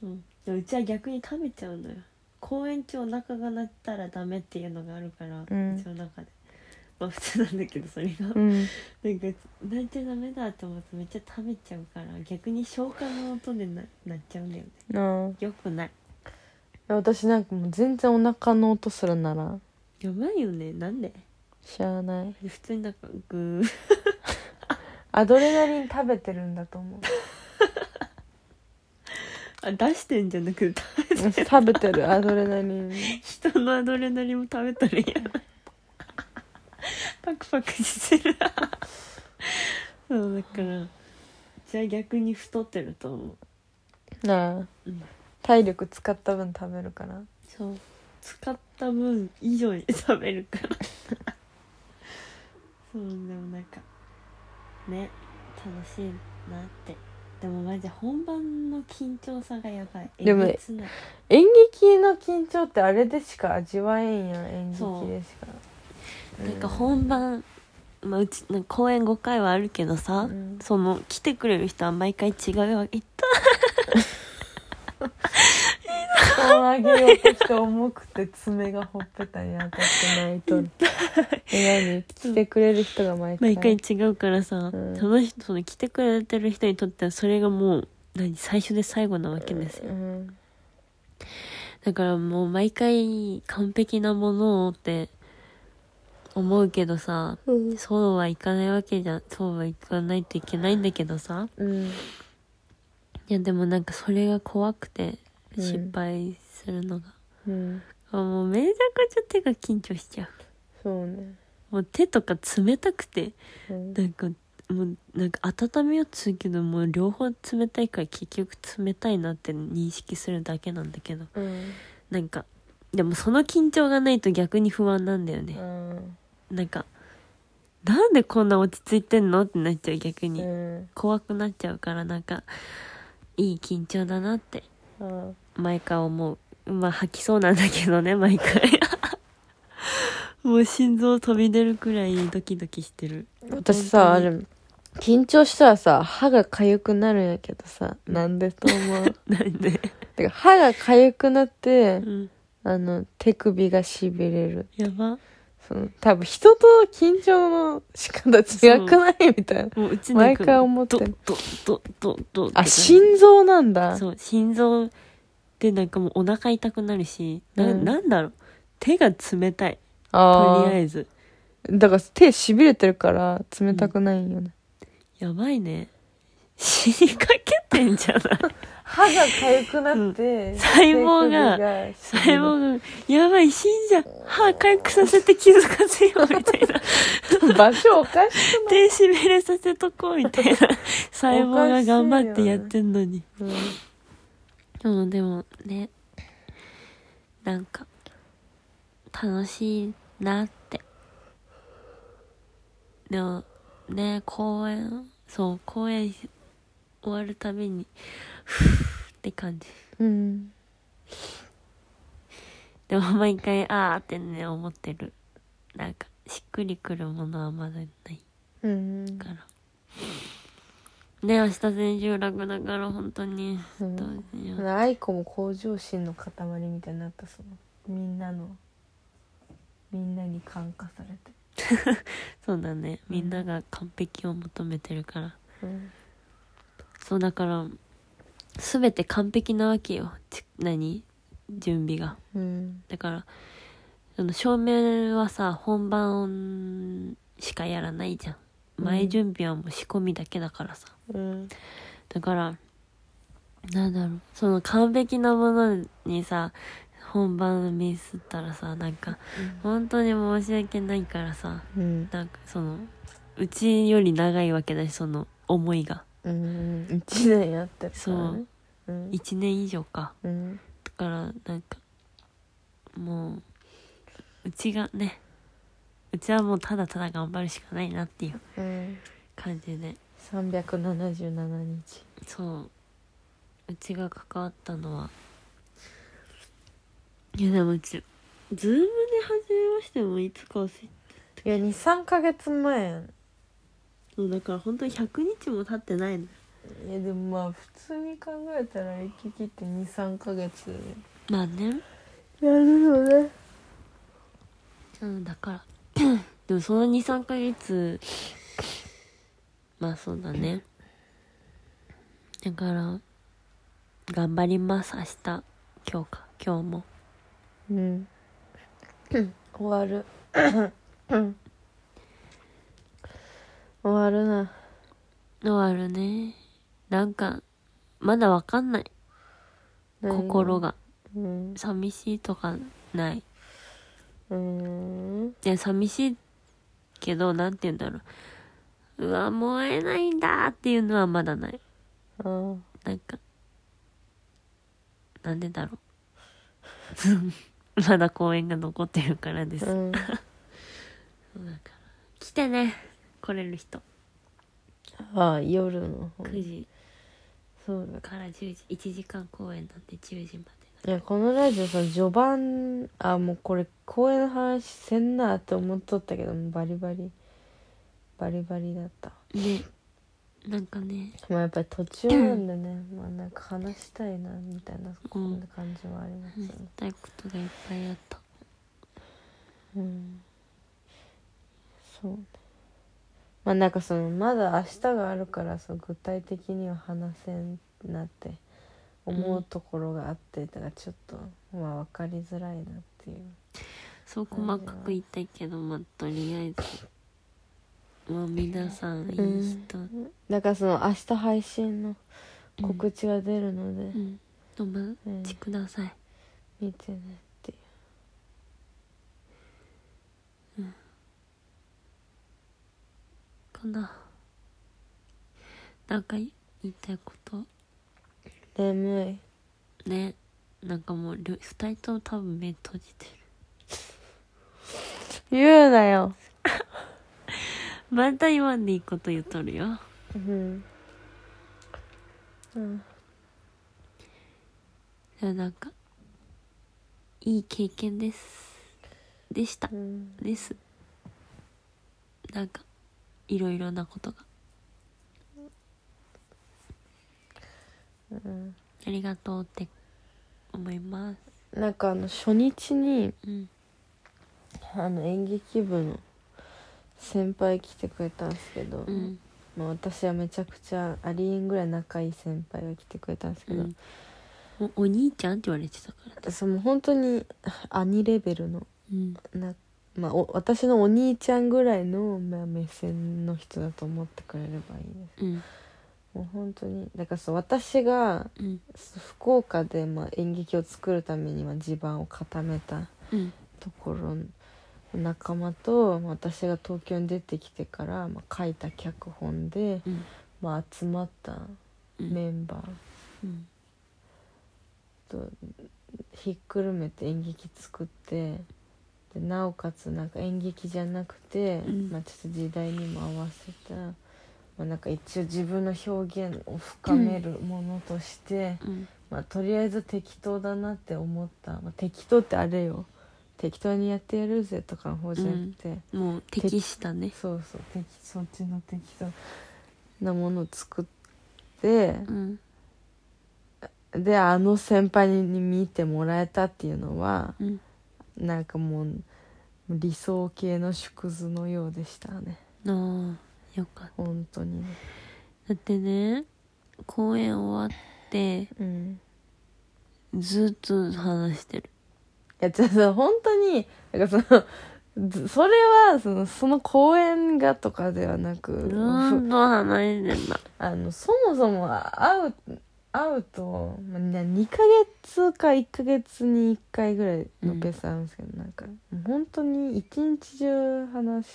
そうでもうちは逆に食べちゃうのよ。公園中お腹が鳴ったらダメっていうのがあるから、うん。うちの中で。まあ普通なんだけどそれが、うん。なんか泣いちゃダメだって思うとめっちゃ食べちゃうから逆に消化の音でななっちゃうんだよね。あよくない。あ私なんかもう全然お腹の音すらなら。んやばいよね。なんで？しゃあない。普通になんかグー。アドレナリン食べてるんだと思う あ出してんじゃなくて食べてる。アドレナリン。人のアドレナリンも食べたらいいやパクパクしてる。そうだからじゃあ逆に太ってると思う。なあ。うん。体力使った分食べるからそう。使った分以上に食べるから。そうでもなんかね楽しいなってでもマジで本番の緊張さがやばい。でもえげつない演劇の緊張ってあれでしか味わえんやん演劇でしか。なんか本番、まあ、うちなんか公演5回はあるけどさ、うん。その来てくれる人は毎回違うわけ。いった布団あげようとして重くて爪がほっぺたに当たって泣いと。るえ何来てくれる人が毎回。毎回違うからさ、ん。その人その来てくれてる人にとってはそれがもう何最初で最後なわけですよ、うんだからもう毎回完璧なものをって思うけどさうん。そうはいかないわけじゃそうはいかないといけないんだけどさ。うん。いやでもなんかそれが怖くてうん。失敗するのが、うん。あもうめちゃくちゃ手が緊張しちゃう。そうね。もう手とか冷たくてうん。なんかもうなんか温めようとするけどもう両方冷たいから結局冷たいなって認識するだけなんだけど。うん。なんかでもその緊張がないと逆に不安なんだよね、うん。なんかなんでこんな落ち着いてんのってなっちゃう逆に、うん。怖くなっちゃうからなんかいい緊張だなって。うん毎回思う。まあ吐きそうなんだけどね毎回。もう心臓飛び出るくらいドキドキしてる。私さあれ緊張したらさ歯が痒くなるんやけどさなんでと思う？なんで？てか歯が痒くなってうん。あの手首がしびれる。やば。その多分人と緊張の仕方違くないみたいな。もううち毎回思って。ドるドドあ心臓なんだ。そう心臓でなんかもうお腹痛くなるし、なうん。なんだろう。手が冷たい。あとりあえず。だから手しびれてるから冷たくないんよね、やばいね。死にかけてんじゃない。歯が痒くなって、ん。細胞がが細胞がやばい死んじゃう。歯回復させて気づかせようみたいな。場所おかしく手しびれさせとこうみたいな。細胞が頑張ってやってんのに。ない、うんでもねなんか楽しいなって。でもね公演そう公演終わるたびにふーって感じ。うん。でも毎回あーってね思ってる。なんかしっくりくるものはまだないうん。からね明日千秋楽だから本当に。うん。愛子も向上心の塊みたいになったその。みんなの。みんなに感化されて。そうだね。みんなが完璧を求めてるから。うん。そうだから全て完璧なわけよ。ち何？準備が。うん。だからその照明はさ本番しかやらないじゃん前準備はもう仕込みだけだからさ、うん。だからなんだろう。その完璧なものにさ本番ミスったらさなんか本当に申し訳ないからさうん。なんかそのうちより長いわけだしその思いが。うん1年やってるからそう。ねうん。1年以上か。うん。だからなんかもううちがねうちはもうただただ頑張るしかないなっていううん。感じで377日。そう。うちが関わったのは。いやでもうちズームで始めましてもいつか忘れて。いや23か月前そうだから本当に100日も経ってないの。いやでもまあ普通に考えたら行き来って23か月まあね。やるよね。うんだから でもその23ヶ月まあそうだね。だから頑張ります明日。今日か。今日も。うん。終わる。終わるな。終わるね。なんかまだわかんない。心が。うん。寂しいとかない。ううんいや寂しいけどなんて言うんだろう。うわもう会えないんだっていうのはまだない。あなんかなんでだろう。まだ公演が残ってるからです、うん。だから来てね来れる人。あ夜の方。9時そうだ。から10時1時間公演なんで10時まいやこのラジオさ序盤あもうこれ公演の話せんなって思っとったけどバリバリバリバリだった。でねなんかね。まあやっぱり途中なんでね まあなんか話したいなみたいなこうん。んな感じはありますよ言いねたいことがいっぱいあった。うん。そうね。まあなんかそのまだ明日があるからそう具体的には話せんなって思うところがあってだからちょっとまあ分かりづらいなっていう。そう細かく言いたいけどまあとりあえずまあ皆さんいい人だからその明日配信の告知が出るので、うん。お待ちください、見てねっていう。かななんか言いたいこと？眠い。ね。なんかもうりょ二人とも多分目閉じてる。言うなよ。また言わんでいいこと言っとるよ。うん。うん。いやなんかいい経験です。でした。うん。です。なんかいろいろなことがうん。ありがとうって思います。なんかあの初日にうんあの演劇部の先輩来てくれたんですけど、うん。まあ、私はめちゃくちゃありえんぐらい仲いい先輩が来てくれたんですけど、うん。おお兄ちゃんって言われてたから。その本当に兄レベルのうん。な、まあ、お私のお兄ちゃんぐらいの、まあ、目線の人だと思ってくれればいいです。うんもう本当にだからそう私がうん。福岡で、まあ、演劇を作るためには地盤を固めたうん。ところの仲間とまあ私が東京に出てきてから、まあ、書いた脚本で、うん。まあ、集まったうん。メンバーうん。とひっくるめて演劇作ってでなおかつなんか演劇じゃなくて、うん。まあ、ちょっと時代にも合わせた、まあ、なんか一応自分の表現を深めるものとして、うん。まあ、とりあえず適当だなって思った、まあ、適当ってあれよ。適当にやってやるぜとかの方じゃなくて、もう適したね。そうそう適そっちの適当なものを作ってうん。であの先輩に見てもらえたっていうのはうん。なんかもう理想系の縮図のようでしたね。ああよかった。本当に。ねだってね公演終わってうんずっと話してる。いやじゃあさ本当になんかそのずそれはそのその公演がとかではなく、ずーっと話してんだあのそもそも会う会うと、まあ、ね2ヶ月か1ヶ月に1回ぐらいのペースあるんですけど、なんかもう本当に一日中話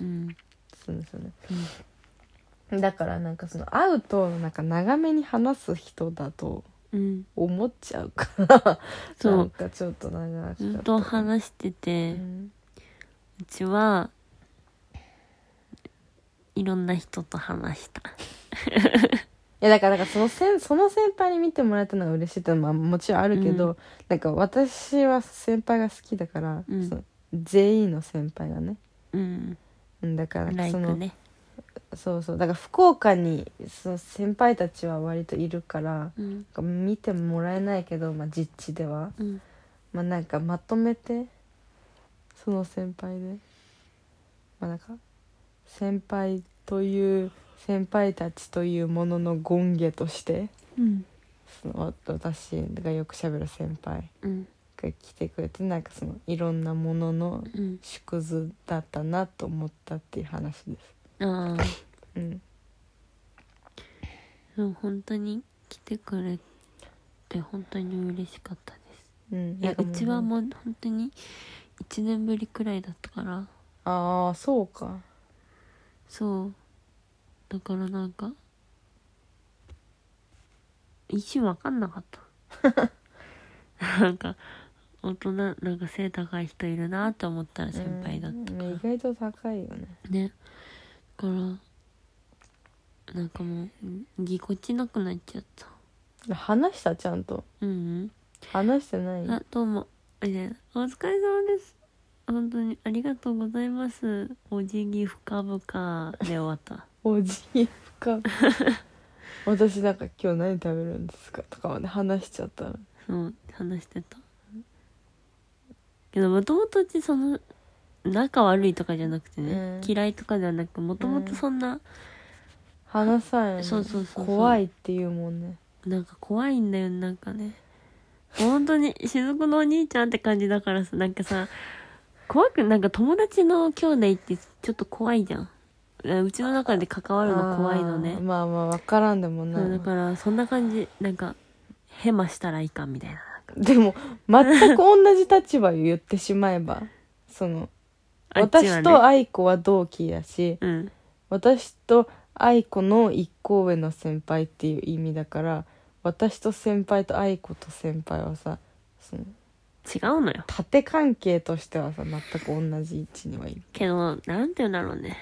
うんすんですよね。だからなんかその会うとなんか長めに話す人だとうん。思っちゃうから。そう。なんかちょっと長かった。ずっと話してて、ううんちはいろんな人と話した。いやだからだからそのせんその先輩に見てもらえたのが嬉しいってのはまあもちろんあるけど、うん。なんか私は先輩が好きだから、うん。その全員の先輩がねうんうんだからライその、クね。そうそうだから福岡にその先輩たちは割といるからうん。見てもらえないけど、まあ、実地では、うん。まあ、なんかまとめてその先輩で。まあなんか先輩という先輩たちというものの権下としてうん。その私がよく喋る先輩。うんが来てくれてなんかそのいろんなもののうん。縮図だったなと思ったっていう話です。ああ。うん。でも本当に来てくれて本当に嬉しかったです。うん、いやうちはうもう本当に1年ぶりくらいだったから。ああそうか。そう。だからなんか一瞬分かんなかった。なんか大人なんか背高い人いるなって思ったら先輩だったか意外と高いよね。ね。だからなんかもうぎこちなくなっちゃった。話した？ちゃんと。うん話してない？うんあどうも。みたいなお疲れ様です。本当にありがとうございます。お辞儀深々で終わった。おじいか私なんか今日何食べるんですか？とかまで話しちゃったらそう話してたけどもともとうちその仲悪いとかじゃなくてね、うん。嫌いとかではなくもともとそんな、話さんよねそうそうそうそう。怖いっていうもんね。なんか怖いんだよなんかね。本当に 雫のお兄ちゃんって感じだからさなんかさ怖くなんか友達の兄弟ってちょっと怖いじゃん。えうちの中で関わるの怖いのね。あーまあまあ分からんでもない。そうだからそんな感じなんかヘマしたらいかんみたいなでも全く同じ立場を言ってしまえば そのあっちはね。私と愛子は同期やしうん。私と愛子の一個上の先輩っていう意味だから私と先輩と愛子と先輩はさその違うのよ。縦関係としてはさ全く同じ位置にはいる。けどなんて言うんだろうね。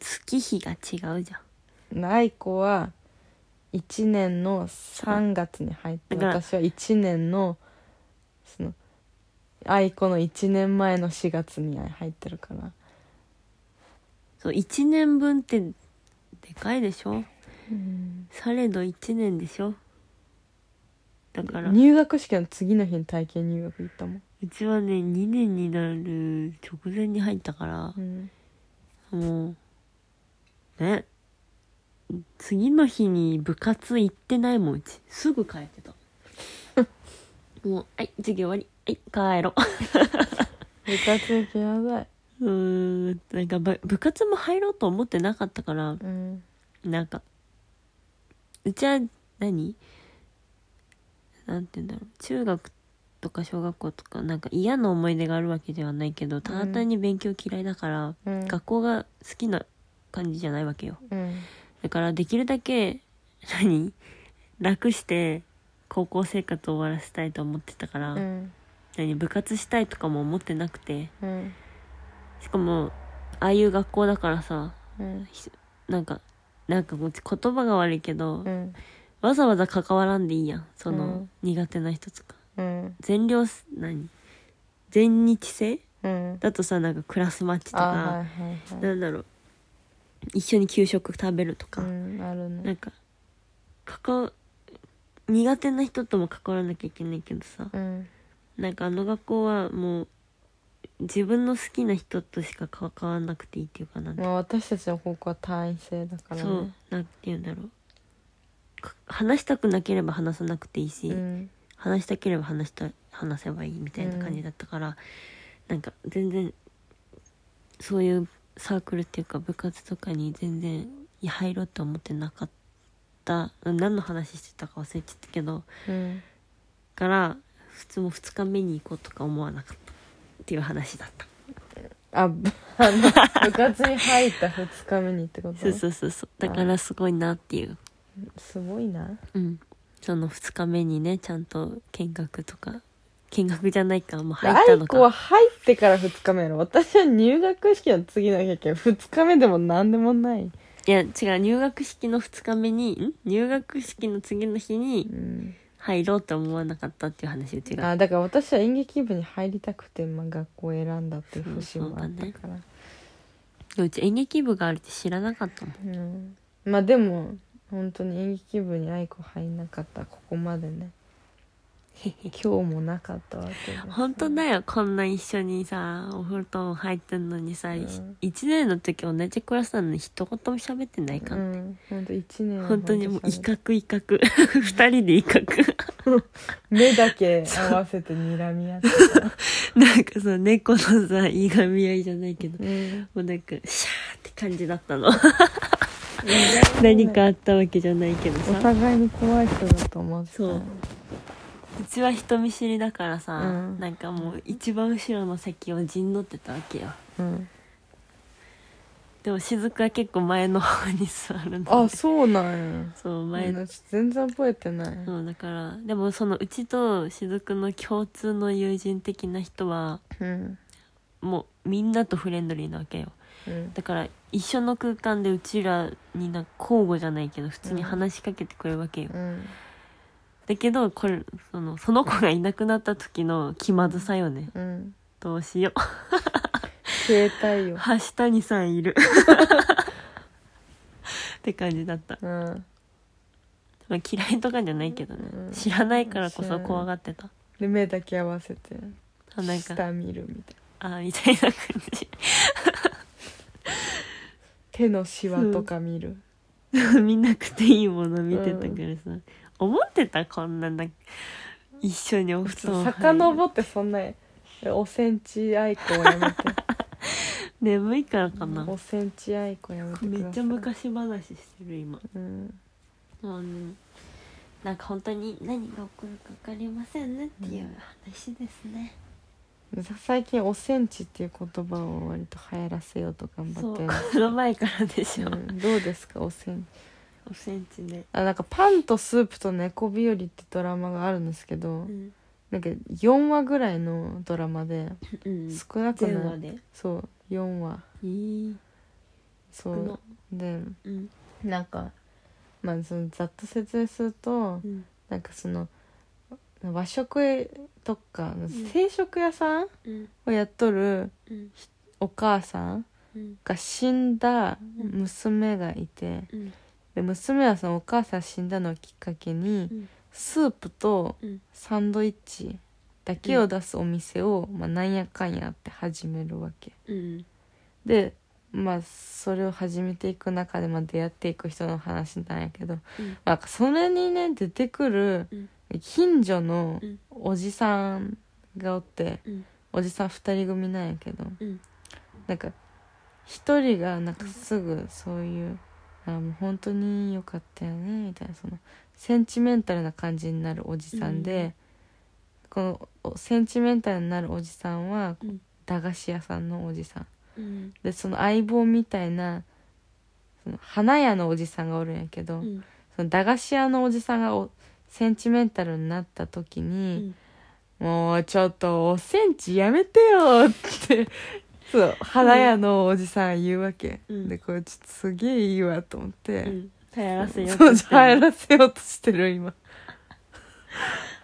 月日が違うじゃん。愛子は1年の3月に入ってだから私は1年のその愛子の1年前の4月に入ってるからそう1年分ってでかいでしょ？うんされど1年でしょ？だから。う入学式の次の日に体験入学行ったもん、ちはね2年になる直前に入ったから。うん、もうね次の日に部活行ってないもんうち。すぐ帰ってた。もう「はい授業終わり。はい帰ろう」部活行きなさい。うーんなんかば部活も入ろうと思ってなかったからうん。なんかうちは何？なんて言うんだろう。中学とか小学校とかなんか嫌な思い出があるわけではないけどただ単に勉強嫌いだから、うん。学校が好きな感じじゃないわけよ。うんだからできるだけ 何？楽して高校生活を終わらせたいと思ってたから、うん。何？部活したいとかも思ってなくてうん。しかもああいう学校だからさうん。ひなんかなんかうち言葉が悪いけど、うん。わざわざ関わらんでいいやんその、うん。苦手な人とか。うん。全寮す何？全日制？うん。だとさなんかクラスマッチとか、あはいはいはい。なんだろう一緒に給食食べるとか、うんあるね。なんか関わ苦手な人とも関わらなきゃいけないけどさ。うん。なんかあの学校はもう自分の好きな人としか関わらなくていいっていうかなんて。まあ私たちの高校は単位制だからね。そうなんて言うんだろう。か話したくなければ話さなくていいし、うん。話したければ話した話せばいいみたいな感じだったから、なんか全然そういうサークルっていうか部活とかに全然入ろうと思ってなかった。何の話してたか忘れちゃったけど。うんから普通も2日目に行こうとか思わなかったっていう話だった。あぶあの部活に入った2日目にってこと？そうそうそうそう。だからすごいなっていう。すごいな。うん。その2日目にねちゃんと見学とか見学じゃないかもう入ったの愛子はか入ってから2日目やろ。私は入学式の次の日やけん2日目でも何でもない、いや違う入学式の2日目にん？入学式の次の日にうん、入ろうと思わなかったっていう話うちがあだから私は演劇部に入りたくて、まあ、学校を選んだっていう節もあったから。うち演劇部があるって知らなかったもん。うん。まあでも本当に演劇部に愛子入んなかったここまでね 今日もなかったわけで。す本当だよ。こんな一緒にさお布団入ってんのにさ、うん。1年の時同じクラスなのに一言も喋ってないか、うん。本当一年は本当にもう威嚇威嚇。二人で威嚇。目だけ合わせて睨み合ってた、なんかさ猫のさいがみ合いじゃないけど。うん、もうなんかシャーって感じだったの。何かあったわけじゃないけどおさ互いに怖い人だと思ってた。そううちは人見知りだからさ、うん。なんかもう一番後ろの席を陣取ってたわけよ。うん、でも雫は結構前の方に座るのあそうなんや。そう前の私全然覚えてない、そうだからでもそのうちと雫の共通の友人的な人はうん。もうみんなとフレンドリーなわけよ。うん。だから一緒の空間でうちらになんか交互じゃないけど普通に話しかけてくれるわけよ、うんだけどこれそのその子がいなくなった時の気まずさよね。うん。どうしよう。消えたいよ。橋谷さんいる。って感じだった、うん。まあ、嫌いとかじゃないけどね、うん。知らないからこそ怖がってた。で目だけ合わせてあなんか下見るみたいな。あみたいな感じ。手のシワとか見る、見なくていいもの見てたからさ、思ってたこんなな一緒にお布団遡ってそんなおセンチアイコやめて。眠いからかな、おセンチアイコやめてめっちゃ昔話してる今。うん。あのなんか本当に何が起こるか分かりませんねっていう話ですね、最近おセンチっていう言葉を割と流行らせようと頑張ってるこの前からでしょ、うん、どうですかおセンチおセンチねあなんか「パンとスープと猫日和」ってドラマがあるんですけど、うん、なんか4話ぐらいのドラマでうん、少なくない、で？そう4話。そう。でうん。なんかまあそのざっと説明するとうん。なんかその和食とか定食屋さんうん。をやっとるうん。お母さんうん。が死んだ娘がいてうんで娘はそのお母さん死んだのをきっかけにうん。スープとうん。サンドイッチだけを出すお店を、まあ、なんやかんやって始めるわけ。うん。でまあそれを始めていく中で、まあ、出会っていく人の話なんやけど、うん。まあ、それにね出てくるうん。近所のうん。おじさんがおってうん。おじさん2人組なんやけどうん。なんか一人がなんかすぐそういう「あもう本当によかったよね」みたいなそのセンチメンタルな感じになるおじさんで、このおセンチメンタルになるおじさんはうん。駄菓子屋さんのおじさん。うん。でその相棒みたいなその花屋のおじさんがおるんやけど、うん。その駄菓子屋のおじさんがおセンチメンタルになった時うに、ん。もうちょっとおセンチやめてよってそう花屋のおじさんが言うわけ、うん。でこれちょっとすげえいいわと思って、うん。流行らせようそうとしてる。入らせようとしてる今。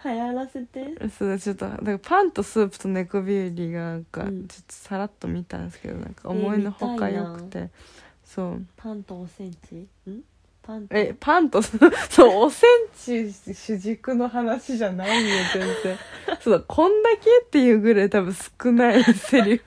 流行らせて。そうちょっとだからパンとスープと猫ビューリーがなんかちょうんっとさらっと見たんですけどなんか思いのほかよくて、そう。パンとおセンチん？パンと？えパンと そうおセンチ主軸の話じゃないよ全然。そうこんだけっていうぐらい多分少ないセリフ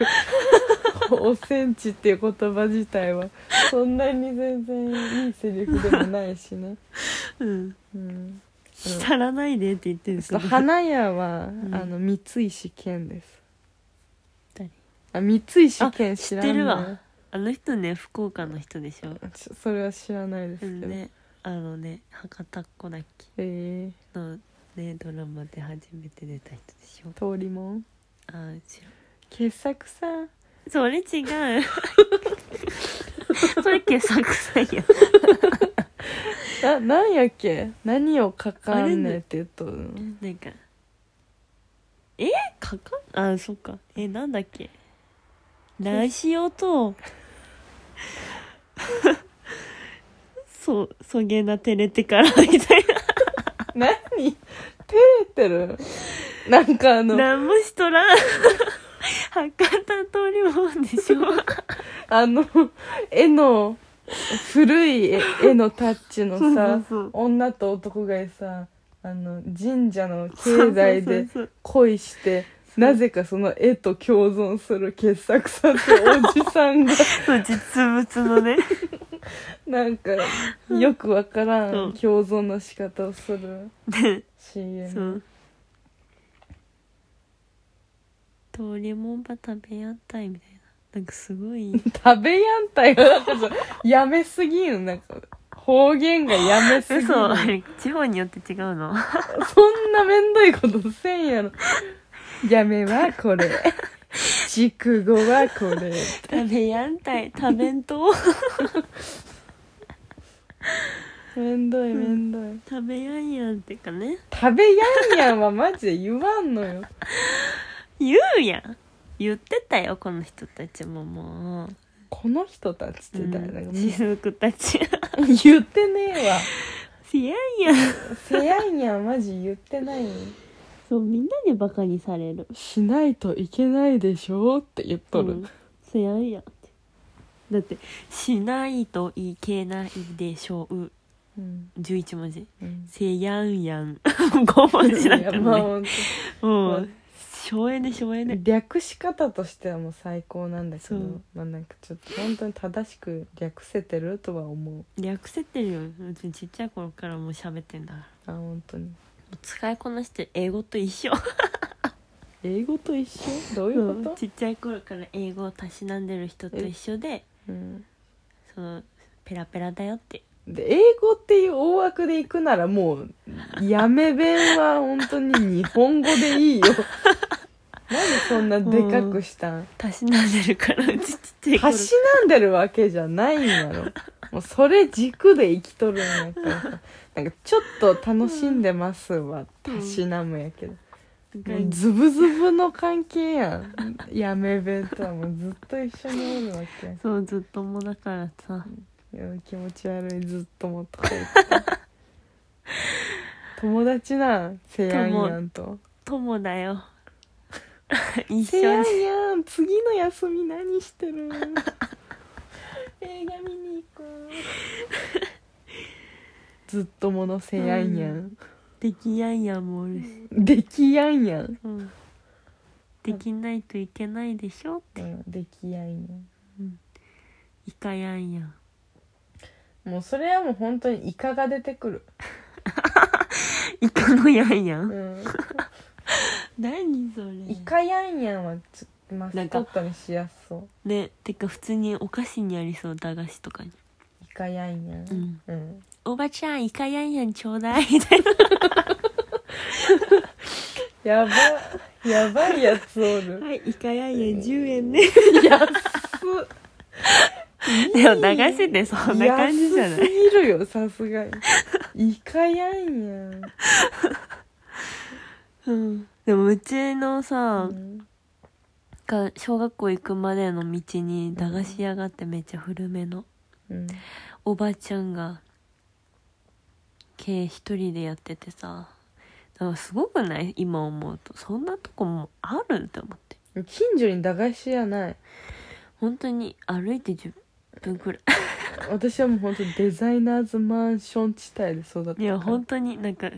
おセンチっていう言葉自体はそんなに全然いいセリフでもないしね。うん。うん。浸らないでって言ってるんですけど花屋は、ん。あの三石健です。誰？あ三石健知らん知ってるのわあの人ね福岡の人でしょ。ちょそれは知らないですけど、うんねあのね博多っ子だっけ？えのねドラマで初めて出た人でしょ。ー、通りもん？あー違う傑作さん？それ違う。それ傑作さんやななんやっけ？何を書かんねって言っとるの？なんか。え？かかん？あそっか。えなんだっけ？ラジオと そうそげな照れてからみたい何？照れてる？なんかあのな何もしとらん博多通りもんでしょ。あの絵の古い絵絵のタッチのさ女と男がさあの神社の境内で恋してなぜかその絵と共存する傑作さんとおじさんが。実物のね。なんかよくわからん共存の仕方をするで CM そう通りもんば食べやったいみたいな。なんかすごい。食べやんたい。がなんかさやめすぎんなんか方言がやめすぎん嘘。あれ地方によって違うの？そんなめんどいことせんやろ。やめはこれ。熟語はこれ。食べやんたい。食べんとめんどいめんどい、食べやんやんってかね。食べやんやんはマジで言わんのよ言うやん。言ってたよこの人たちももう。この人たちって誰だ、うん。私服たち。言ってねえわ。せやんやん。せやんやんマジ言ってない。よそうみんなにバカにされる。しないといけないでしょって言っとる、うん。せやんやんって。だってしないといけないでしょう。うん。11文字。うん。せやんやん。5文字だったいやまあねう省エネ省エネ。略し方としてはもう最高なんだけどそう。まあなんかちょっと本当に正しく略せてるとは思う。略せてるよ。うちちっちゃい頃からもう喋ってんだから。あ本当に。もう使いこなして英語と一緒。英語と一緒？どういうこと？ちっちゃい頃から英語をたしなんでる人と一緒でうん。そのペラペラだよって。で英語っていう大枠で行くならもうやめ弁は本当に日本語でいいよなんでそんなでかくしたん？たしなんでるからうちちっちゃい頃。たしなんでるわけじゃないんやろ。もうそれ軸で生きとるんやからさ。なんかちょっと楽しんでますはたしなむやけど、もうズブズブの関係やん。やめ弁とはもうずっと一緒におるわけ。やそうずっともだからさ。いや気持ち悪いずっともっとか言って。友達なん？せやんやんと。友だよ 一せやん緒に。やん。次の休み何してる 映画見に行こう。ずっとものせやんやん、できやんやんもおるし、できやんやん、うん、できないといけないでしょうん、できやんやん。イカやんやん。もうそれはもう本当にイカが出てくる、イカのやんやうんん、何それ？イカやんやんはちょっとマスコットにしやすそう。ねてか普通にお菓子にありそう駄菓子とかに。イカやんやんうん。うん「おばちゃんイカやんやんちょうだい」みたいなやばやばいやつおる。はいイカやん。やん10円ね。安っ。でも駄菓子ってそんな感じじゃな安すいぎるよさすがに。イカやんやん、うんでもうちのさ、うん。が小学校行くまでの道に駄菓子屋があってめっちゃ古めの。うん。おばちゃんが経営一人でやっててさ。だからすごくない？今思うと。そんなとこもあるって思って。近所に駄菓子屋ない？本当に歩いて10分くら私はもう本当にデザイナーズマンション地帯で育ったいや本当になんか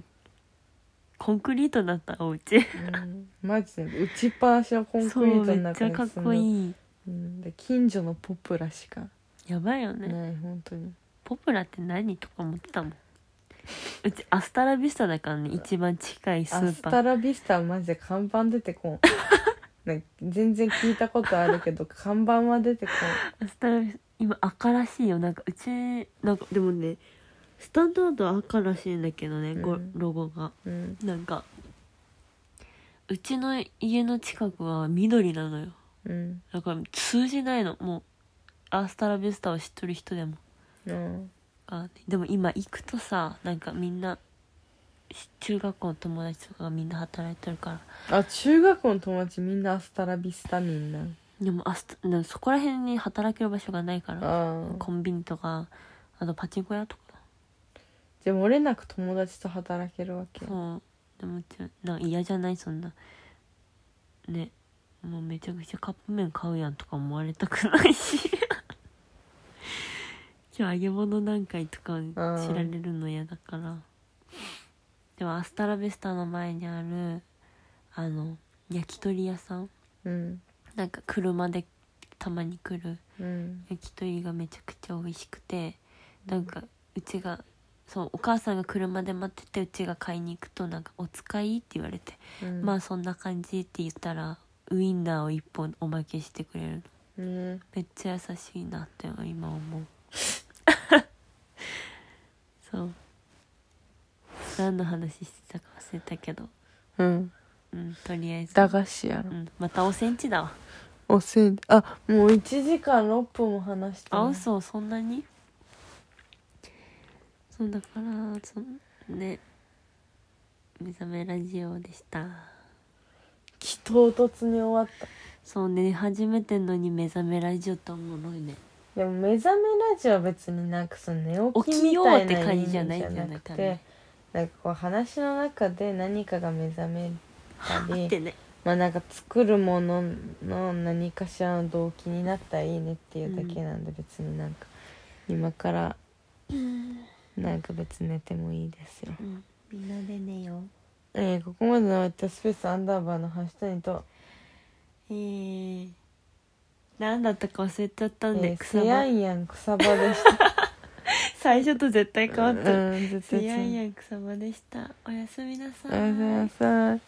コンクリートだったお家。うん。マジで打ちっぱなしのコンクリートめの中にっちゃかっこいい。うん、で近所のポプラしか。やばいよね。ない本当に。ポプラって何とか思ってたもん。うちアスタラビスタだからね一番近いスアーパー。スタラビスタはマジで看板出てこん。なんか全然聞いたことあるけど看板は出てこアスタラビス今赤らしいよ。なんかうちなんかでもねスタンダードは赤らしいんだけどね、ごうん。ロゴが。うん。なんかうちの家の近くは緑なのよ。うん。だから通じないの。もうアースタラビスタを知っとる人でも。うん。あでも今行くとさなんかみんなし中学校の友達とかがみんな働いてるから。あ中学校の友達みんなアスタラビスタみんな。でもアスそこら辺に働ける場所がないから。コンビニとかあとパチンコ屋とかじゃあ漏れなく友達と働けるわけ？そう。でもちょなんか嫌じゃない？そんな。ね。もうめちゃくちゃカップ麺買うやんとか思われたくないし。今日揚げ物何回とか知られるの嫌だから。でもアスタラベスタの前にあるあの焼き鳥屋さん？うん。なんか車でたまに来るうん。焼き鳥がめちゃくちゃ美味しくてなんかうちがそうお母さんが車で待っててうちが買いに行くとなんか「お使い?」って言われてうん。まあそんな感じって言ったらウインナーを一本おまけしてくれる。のうん。めっちゃ優しいなって今思う。そう。何の話してたか忘れたけど。うん。うんとりあえず。駄菓子やろうん、またおセンチだわ。おせんあもう1時間6分も話してある嘘そんなに？そうだからそね目覚めラジオでした。き唐突に終わった。そうね初めてのに目覚めラジオと思うのね。でも目覚めラジオは別になんかその寝起きみたいなって感じ意味じゃないんじゃなくないかねてなんかこう話の中で何かが目覚めたりってね。まあなんか作るものの何かしらの動機になったらいいねっていうだけなんで別になんか今からなんか別に寝てもいいですよ。うん。みんなで寝よう。えー、ここまでのお相手はスペースアンダーバーの橋谷と、えー、何だったか忘れちゃったえんで、ー、草セヤ場ンヤン草場でした。最初と絶対変わった、うん、絶対セヤン違うヤン草場でした。おやすみなさおやすみなさい。